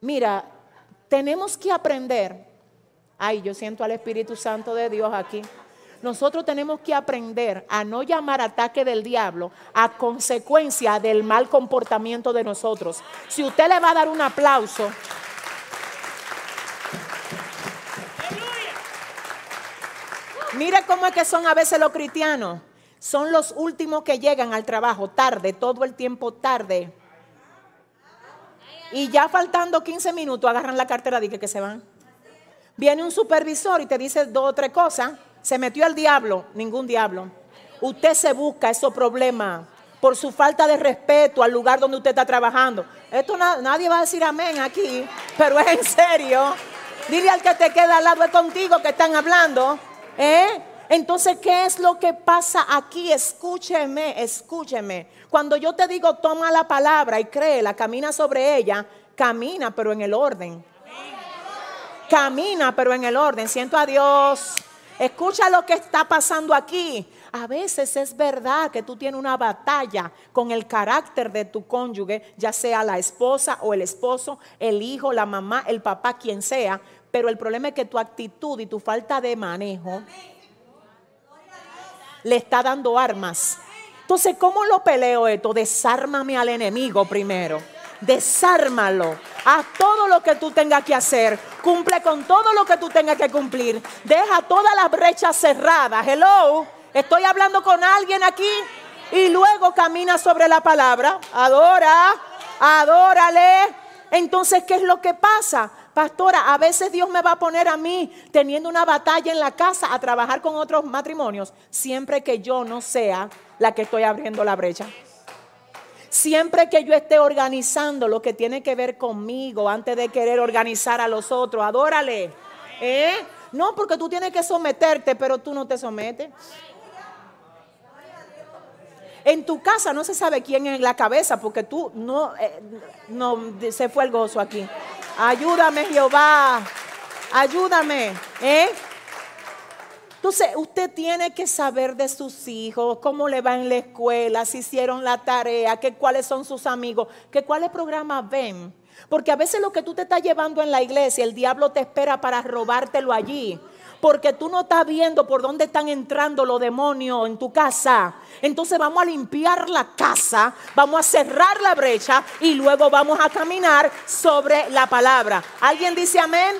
S1: Mira, tenemos que aprender. Ay, yo siento al Espíritu Santo de Dios aquí. Nosotros tenemos que aprender a no llamar ataque del diablo a consecuencia del mal comportamiento de nosotros. Si usted le va a dar un aplauso, Mire cómo es que son a veces los cristianos. Son los últimos que llegan al trabajo tarde, todo el tiempo tarde. Y ya faltando 15 minutos agarran la cartera y que, que se van. Viene un supervisor y te dice dos o tres cosas. Se metió el diablo, ningún diablo. Usted se busca esos problemas por su falta de respeto al lugar donde usted está trabajando. Esto nadie va a decir amén aquí, pero es en serio. Dile al que te queda al lado, es contigo que están hablando. ¿eh? Entonces, ¿qué es lo que pasa aquí? Escúcheme, escúcheme. Cuando yo te digo, toma la palabra y créela, camina sobre ella, camina, pero en el orden. Camina, pero en el orden. Siento a Dios. Escucha lo que está pasando aquí. A veces es verdad que tú tienes una batalla con el carácter de tu cónyuge, ya sea la esposa o el esposo, el hijo, la mamá, el papá, quien sea. Pero el problema es que tu actitud y tu falta de manejo le está dando armas. Entonces, ¿cómo lo peleo esto? Desármame al enemigo primero. Desármalo. Haz todo lo que tú tengas que hacer. Cumple con todo lo que tú tengas que cumplir. Deja todas las brechas cerradas. Hello. Estoy hablando con alguien aquí. Y luego camina sobre la palabra. Adora. Adórale. Entonces, ¿qué es lo que pasa? Pastora, a veces Dios me va a poner a mí teniendo una batalla en la casa a trabajar con otros matrimonios, siempre que yo no sea la que estoy abriendo la brecha. Siempre que yo esté organizando lo que tiene que ver conmigo antes de querer organizar a los otros, adórale. ¿Eh? No, porque tú tienes que someterte, pero tú no te sometes. En tu casa no se sabe quién es la cabeza porque tú no, eh, no se fue el gozo aquí. Ayúdame, Jehová. Ayúdame. ¿eh? Entonces, usted tiene que saber de sus hijos, cómo le va en la escuela, si hicieron la tarea, que cuáles son sus amigos, que cuáles programas ven. Porque a veces lo que tú te estás llevando en la iglesia, el diablo te espera para robártelo allí porque tú no estás viendo por dónde están entrando los demonios en tu casa. Entonces vamos a limpiar la casa, vamos a cerrar la brecha y luego vamos a caminar sobre la palabra. ¿Alguien dice amén?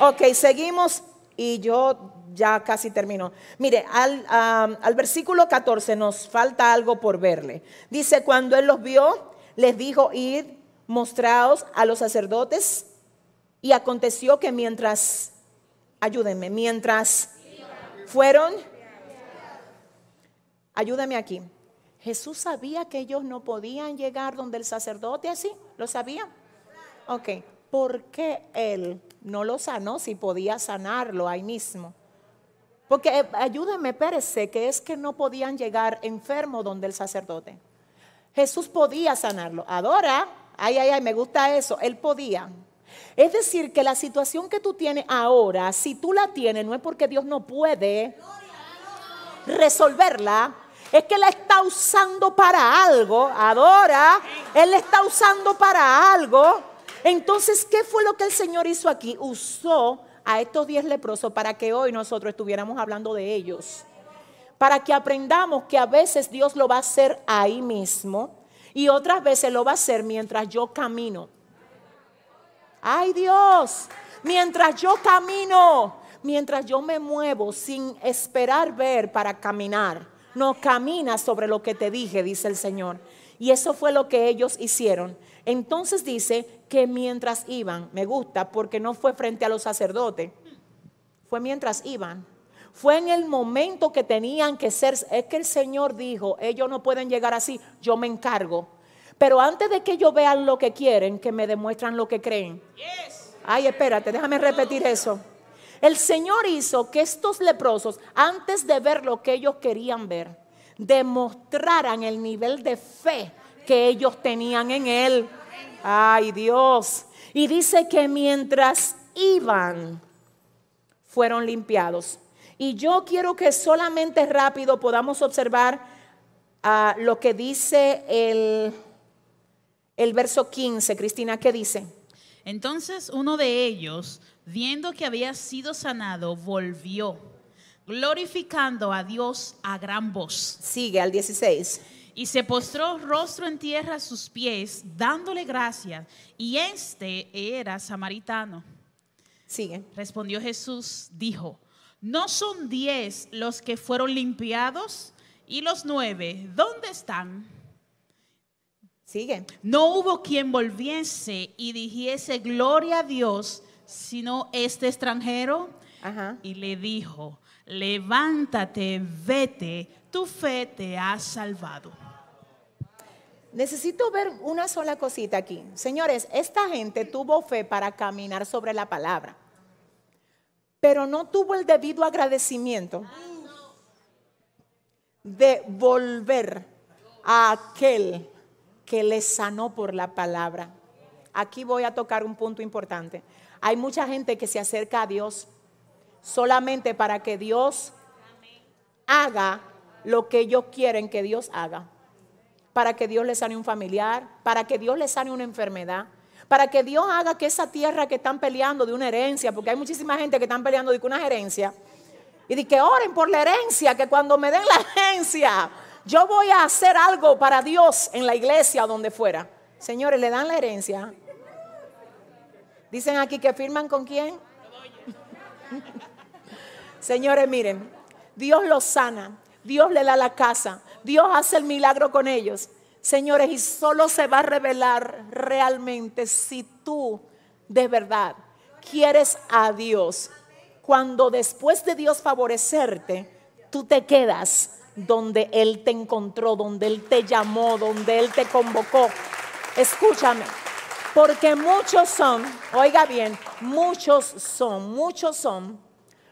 S1: Ok, seguimos y yo ya casi termino. Mire, al, al versículo 14 nos falta algo por verle. Dice, cuando él los vio, les dijo, id, mostraos a los sacerdotes. Y aconteció que mientras Ayúdenme. Mientras fueron, ayúdame aquí. Jesús sabía que ellos no podían llegar donde el sacerdote así. ¿Lo sabía? Ok. ¿Por qué él no lo sanó si podía sanarlo ahí mismo? Porque eh, ayúdenme, Pérez, que es que no podían llegar enfermo donde el sacerdote. Jesús podía sanarlo. Adora, ay, ay, ay, me gusta eso. Él podía. Es decir, que la situación que tú tienes ahora, si tú la tienes, no es porque Dios no puede resolverla, es que la está usando para algo, adora, Él la está usando para algo. Entonces, ¿qué fue lo que el Señor hizo aquí? Usó a estos diez leprosos para que hoy nosotros estuviéramos hablando de ellos. Para que aprendamos que a veces Dios lo va a hacer ahí mismo y otras veces lo va a hacer mientras yo camino. Ay Dios, mientras yo camino, mientras yo me muevo sin esperar ver para caminar. No camina sobre lo que te dije, dice el Señor. Y eso fue lo que ellos hicieron. Entonces dice que mientras iban, me gusta porque no fue frente a los sacerdotes, fue mientras iban. Fue en el momento que tenían que ser, es que el Señor dijo, ellos no pueden llegar así, yo me encargo. Pero antes de que ellos vean lo que quieren, que me demuestran lo que creen. Ay, espérate, déjame repetir eso. El Señor hizo que estos leprosos, antes de ver lo que ellos querían ver, demostraran el nivel de fe que ellos tenían en Él. Ay Dios. Y dice que mientras iban, fueron limpiados. Y yo quiero que solamente rápido podamos observar ah, lo que dice el, el verso 15. Cristina, ¿qué dice?
S2: Entonces uno de ellos, viendo que había sido sanado, volvió, glorificando a Dios a gran voz.
S1: Sigue al 16.
S2: Y se postró rostro en tierra a sus pies, dándole gracias. Y este era samaritano.
S1: Sigue.
S2: Respondió Jesús, dijo, ¿no son diez los que fueron limpiados? ¿Y los nueve, dónde están?
S1: Sigue.
S2: No hubo quien volviese y dijese gloria a Dios, sino este extranjero.
S1: Ajá.
S2: Y le dijo, levántate, vete, tu fe te ha salvado.
S1: Necesito ver una sola cosita aquí. Señores, esta gente tuvo fe para caminar sobre la palabra, pero no tuvo el debido agradecimiento de volver a aquel que les sanó por la palabra. Aquí voy a tocar un punto importante. Hay mucha gente que se acerca a Dios solamente para que Dios haga lo que ellos quieren que Dios haga para que Dios le sane un familiar, para que Dios le sane una enfermedad, para que Dios haga que esa tierra que están peleando de una herencia, porque hay muchísima gente que están peleando de una herencia, y de que oren por la herencia, que cuando me den la herencia, yo voy a hacer algo para Dios en la iglesia o donde fuera. Señores, le dan la herencia. Dicen aquí que firman con quién. Señores, miren, Dios los sana, Dios le da la casa, Dios hace el milagro con ellos. Señores, y solo se va a revelar realmente si tú de verdad quieres a Dios. Cuando después de Dios favorecerte, tú te quedas donde Él te encontró, donde Él te llamó, donde Él te convocó. Escúchame, porque muchos son, oiga bien, muchos son, muchos son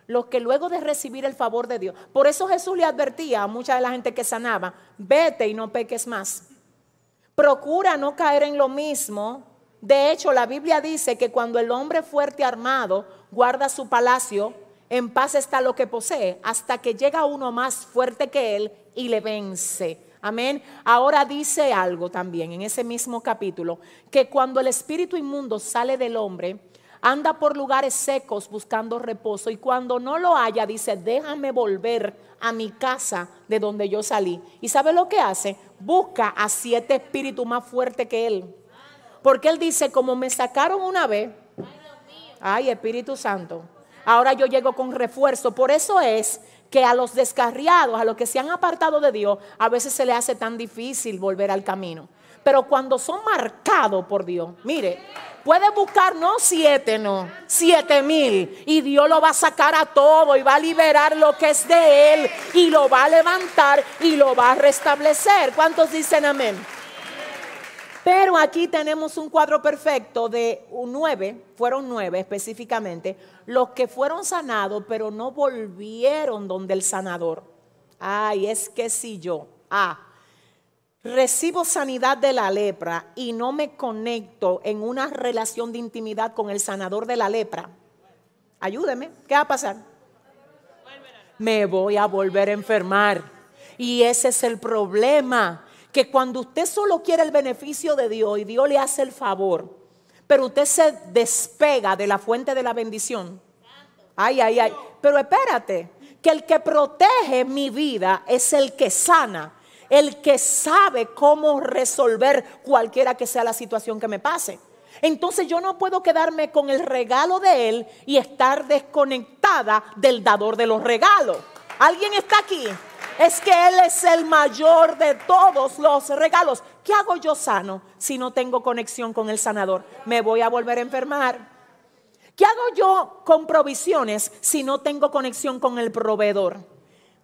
S1: los que luego de recibir el favor de Dios, por eso Jesús le advertía a mucha de la gente que sanaba, vete y no peques más. Procura no caer en lo mismo. De hecho, la Biblia dice que cuando el hombre fuerte armado guarda su palacio, en paz está lo que posee, hasta que llega uno más fuerte que él y le vence. Amén. Ahora dice algo también en ese mismo capítulo, que cuando el espíritu inmundo sale del hombre, anda por lugares secos buscando reposo y cuando no lo haya dice, déjame volver a mi casa de donde yo salí. ¿Y sabe lo que hace? Busca a siete espíritus más fuertes que él. Porque él dice, como me sacaron una vez, ay Espíritu Santo, ahora yo llego con refuerzo. Por eso es que a los descarriados, a los que se han apartado de Dios, a veces se le hace tan difícil volver al camino. Pero cuando son marcados por Dios, mire, Puede buscar no siete, no, siete mil. Y Dios lo va a sacar a todo y va a liberar lo que es de Él y lo va a levantar y lo va a restablecer. ¿Cuántos dicen amén? Pero aquí tenemos un cuadro perfecto de nueve, fueron nueve específicamente, los que fueron sanados pero no volvieron donde el sanador. Ay, es que si yo, ah, recibo sanidad de la lepra y no me conecto en una relación de intimidad con el sanador de la lepra, ayúdeme, ¿qué va a pasar? Me voy a volver a enfermar. Y ese es el problema, que cuando usted solo quiere el beneficio de Dios y Dios le hace el favor, pero usted se despega de la fuente de la bendición. Ay, ay, ay. Pero espérate, que el que protege mi vida es el que sana el que sabe cómo resolver cualquiera que sea la situación que me pase. Entonces yo no puedo quedarme con el regalo de Él y estar desconectada del dador de los regalos. ¿Alguien está aquí? Es que Él es el mayor de todos los regalos. ¿Qué hago yo sano si no tengo conexión con el sanador? Me voy a volver a enfermar. ¿Qué hago yo con provisiones si no tengo conexión con el proveedor?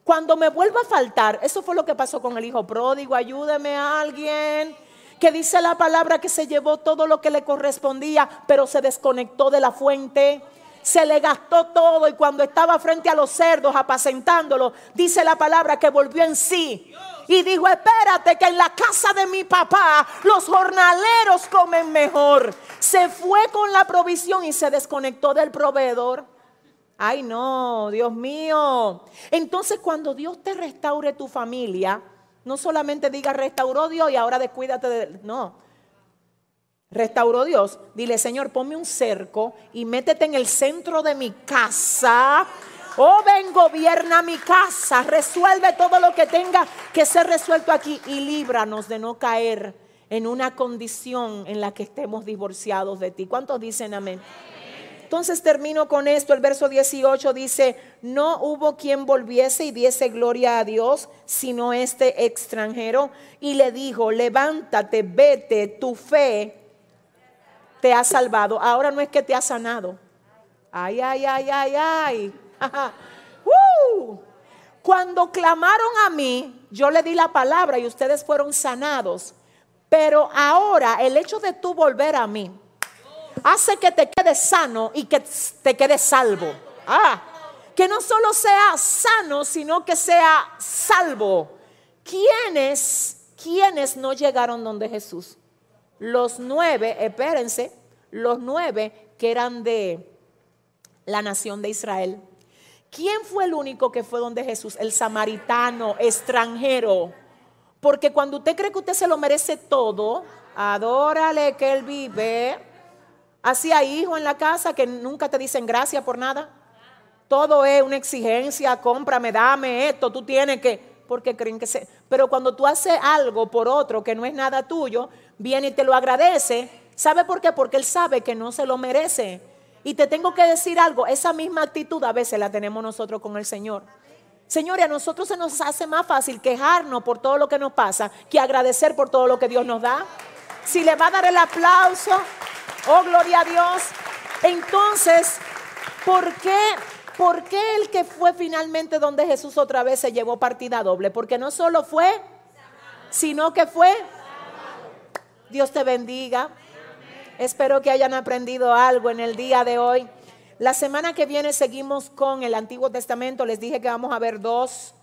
S1: Cuando me vuelva a faltar, eso fue lo que pasó con el hijo pródigo, ayúdeme a alguien que dice la palabra que se llevó todo lo que le correspondía, pero se desconectó de la fuente. Se le gastó todo y cuando estaba frente a los cerdos apacentándolo, dice la palabra que volvió en sí. Y dijo, espérate que en la casa de mi papá los jornaleros comen mejor. Se fue con la provisión y se desconectó del proveedor. Ay, no, Dios mío. Entonces, cuando Dios te restaure tu familia, no solamente diga restauró Dios y ahora descuídate de. No. Restauró Dios. Dile, Señor, ponme un cerco y métete en el centro de mi casa. Oh, ven, gobierna mi casa. Resuelve todo lo que tenga que ser resuelto aquí y líbranos de no caer en una condición en la que estemos divorciados de ti. ¿Cuántos dicen amén? Entonces termino con esto. El verso 18 dice, no hubo quien volviese y diese gloria a Dios, sino este extranjero. Y le dijo, levántate, vete, tu fe te ha salvado. Ahora no es que te ha sanado. Ay, ay, ay, ay, ay. Cuando clamaron a mí, yo le di la palabra y ustedes fueron sanados. Pero ahora el hecho de tú volver a mí, hace que te quedes sano y que te quedes salvo. Ah, que no solo sea sano, sino que sea salvo. ¿Quiénes, quiénes no llegaron donde Jesús? Los nueve, espérense, los nueve que eran de la nación de Israel. ¿Quién fue el único que fue donde Jesús? El samaritano, extranjero. Porque cuando usted cree que usted se lo merece todo, adórale que Él vive Así hay hijos en la casa que nunca te dicen gracias por nada. Todo es una exigencia, cómprame, dame esto, tú tienes que, porque creen que se... Pero cuando tú haces algo por otro que no es nada tuyo, viene y te lo agradece. ¿Sabe por qué? Porque él sabe que no se lo merece. Y te tengo que decir algo, esa misma actitud a veces la tenemos nosotros con el Señor. Señores, a nosotros se nos hace más fácil quejarnos por todo lo que nos pasa que agradecer por todo lo que Dios nos da. Si le va a dar el aplauso, Oh, gloria a Dios. Entonces, ¿por qué? ¿Por qué el que fue finalmente donde Jesús otra vez se llevó partida doble? Porque no solo fue, sino que fue. Dios te bendiga. Espero que hayan aprendido algo en el día de hoy. La semana que viene seguimos con el Antiguo Testamento. Les dije que vamos a ver dos,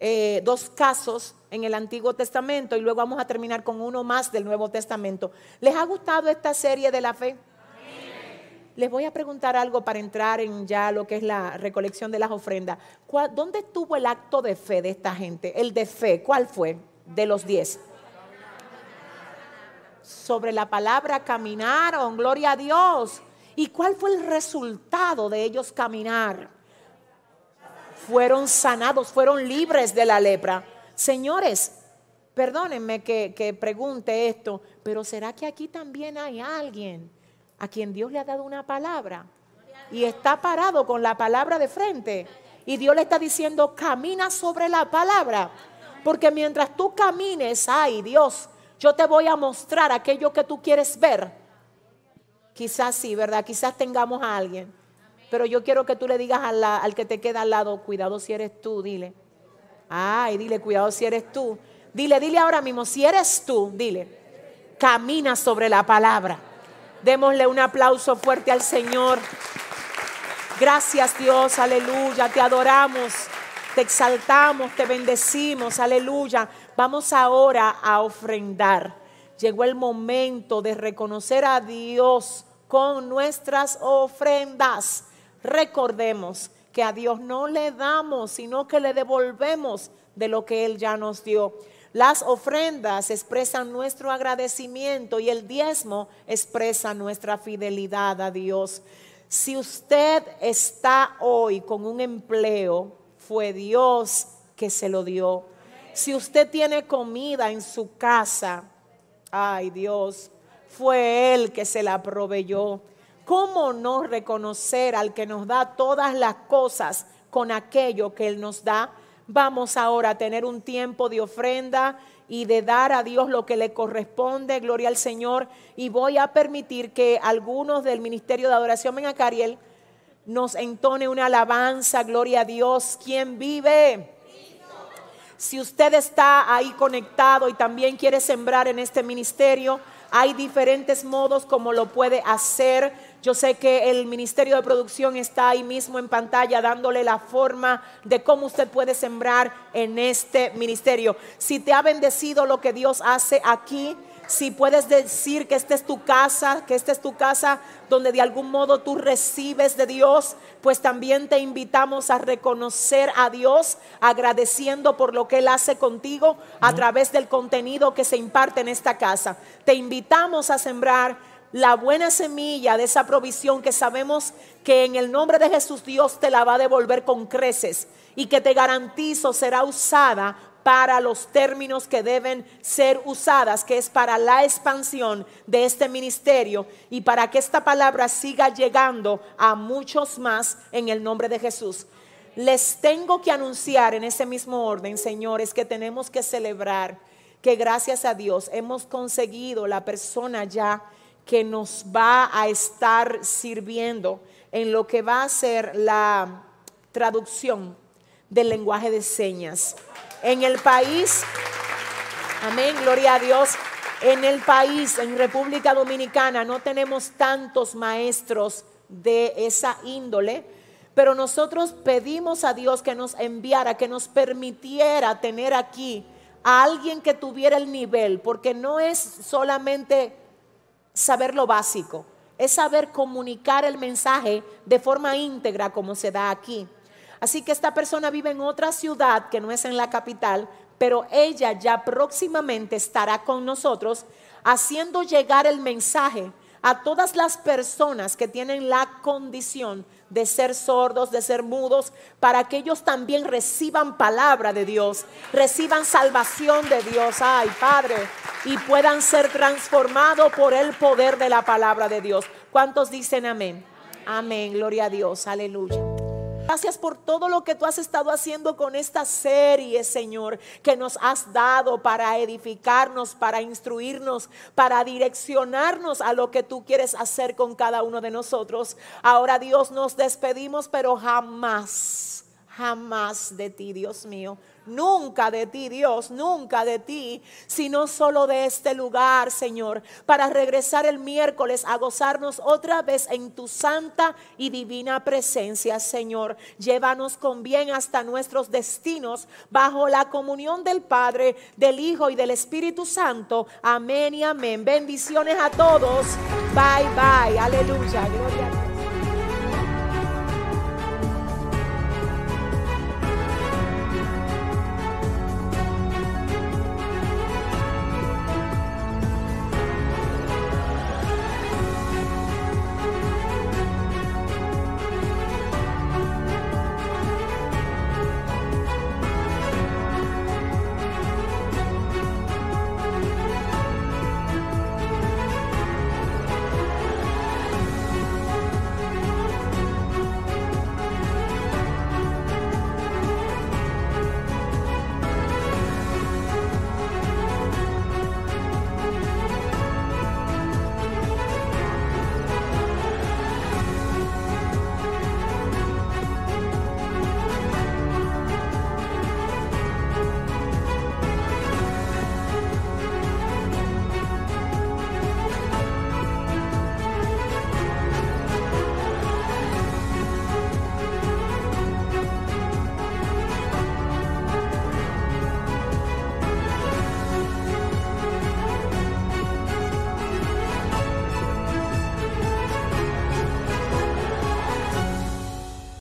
S1: eh, dos casos en el Antiguo Testamento y luego vamos a terminar con uno más del Nuevo Testamento. ¿Les ha gustado esta serie de la fe? Les voy a preguntar algo para entrar en ya lo que es la recolección de las ofrendas. ¿Dónde estuvo el acto de fe de esta gente? El de fe, ¿cuál fue? De los diez. Sobre la palabra caminaron, gloria a Dios. ¿Y cuál fue el resultado de ellos caminar? Fueron sanados, fueron libres de la lepra. Señores, perdónenme que, pregunte esto, pero ¿será que aquí también hay alguien a quien Dios le ha dado una palabra y está parado con la palabra de frente? Y Dios le está diciendo, camina sobre la palabra. Porque mientras tú camines, ay Dios, yo te voy a mostrar aquello que tú quieres ver. Quizás sí, ¿verdad? Quizás tengamos a alguien. Pero yo quiero que tú le digas al que te queda al lado, cuidado si eres tú, dile. Ay, dile, cuidado si eres tú. Dile, dile ahora mismo, si eres tú, dile, camina sobre la palabra. Démosle un aplauso fuerte al Señor. Gracias Dios, aleluya, te adoramos, te exaltamos, te bendecimos, aleluya. Vamos ahora a ofrendar. Llegó el momento de reconocer a Dios con nuestras ofrendas. Recordemos que a Dios no le damos, sino que le devolvemos de lo que Él ya nos dio. Las ofrendas expresan nuestro agradecimiento y el diezmo expresa nuestra fidelidad a Dios. Si usted está hoy con un empleo, fue Dios que se lo dio. Si usted tiene comida en su casa, ay Dios, fue Él que se la proveyó. ¿Cómo no reconocer al que nos da todas las cosas con aquello que Él nos da? Vamos ahora a tener un tiempo de ofrenda y de dar a Dios lo que le corresponde, gloria al Señor. Y voy a permitir que algunos del Ministerio de Adoración, venga Cariel, nos entone una alabanza, gloria a Dios. ¿Quién vive? Si usted está ahí conectado y también quiere sembrar en este ministerio, hay diferentes modos como lo puede hacer. Yo sé que el Ministerio de Producción está ahí mismo en pantalla dándole la forma de cómo usted puede sembrar en este ministerio. Si te ha bendecido lo que Dios hace aquí, si puedes decir que esta es tu casa, que esta es tu casa donde de algún modo tú recibes de Dios, pues también te invitamos a reconocer a Dios agradeciendo por lo que Él hace contigo a través del contenido que se imparte en esta casa. Te invitamos a sembrar la buena semilla de esa provisión que sabemos que en el nombre de Jesús Dios te la va a devolver con creces y que te garantizo será usada para los términos que deben ser usadas, que es para la expansión de este ministerio y para que esta palabra siga llegando a muchos más en el nombre de Jesús. Les tengo que anunciar en ese mismo orden, señores, que tenemos que celebrar que gracias a Dios hemos conseguido la persona ya que nos va a estar sirviendo en lo que va a ser la traducción del lenguaje de señas en el país. Amén, gloria a Dios. En el país, en República Dominicana, no tenemos tantos maestros de esa índole, pero nosotros pedimos a Dios que nos enviara, que nos permitiera tener aquí a alguien que tuviera el nivel, porque no es solamente saber lo básico, es saber comunicar el mensaje de forma íntegra como se da aquí. Así que esta persona vive en otra ciudad que no es en la capital, pero ella ya próximamente estará con nosotros haciendo llegar el mensaje a todas las personas que tienen la condición de ser sordos, de ser mudos, para que ellos también reciban palabra de Dios, reciban salvación de Dios, ay Padre, y puedan ser transformados por el poder de la palabra de Dios. ¿Cuántos dicen amén? Amén, gloria a Dios, aleluya. Gracias por todo lo que tú has estado haciendo con esta serie, Señor, que nos has dado para edificarnos, para instruirnos, para direccionarnos a lo que tú quieres hacer con cada uno de nosotros. Ahora, Dios, nos despedimos, pero jamás, jamás de ti, Dios mío nunca de ti, Dios, nunca de ti, sino solo de este lugar, Señor, para regresar el miércoles a gozarnos otra vez en tu santa y divina presencia, Señor. Llévanos con bien hasta nuestros destinos bajo la comunión del Padre, del Hijo y del Espíritu Santo. Amén y amén. Bendiciones a todos. Bye, bye. Aleluya. Gloria a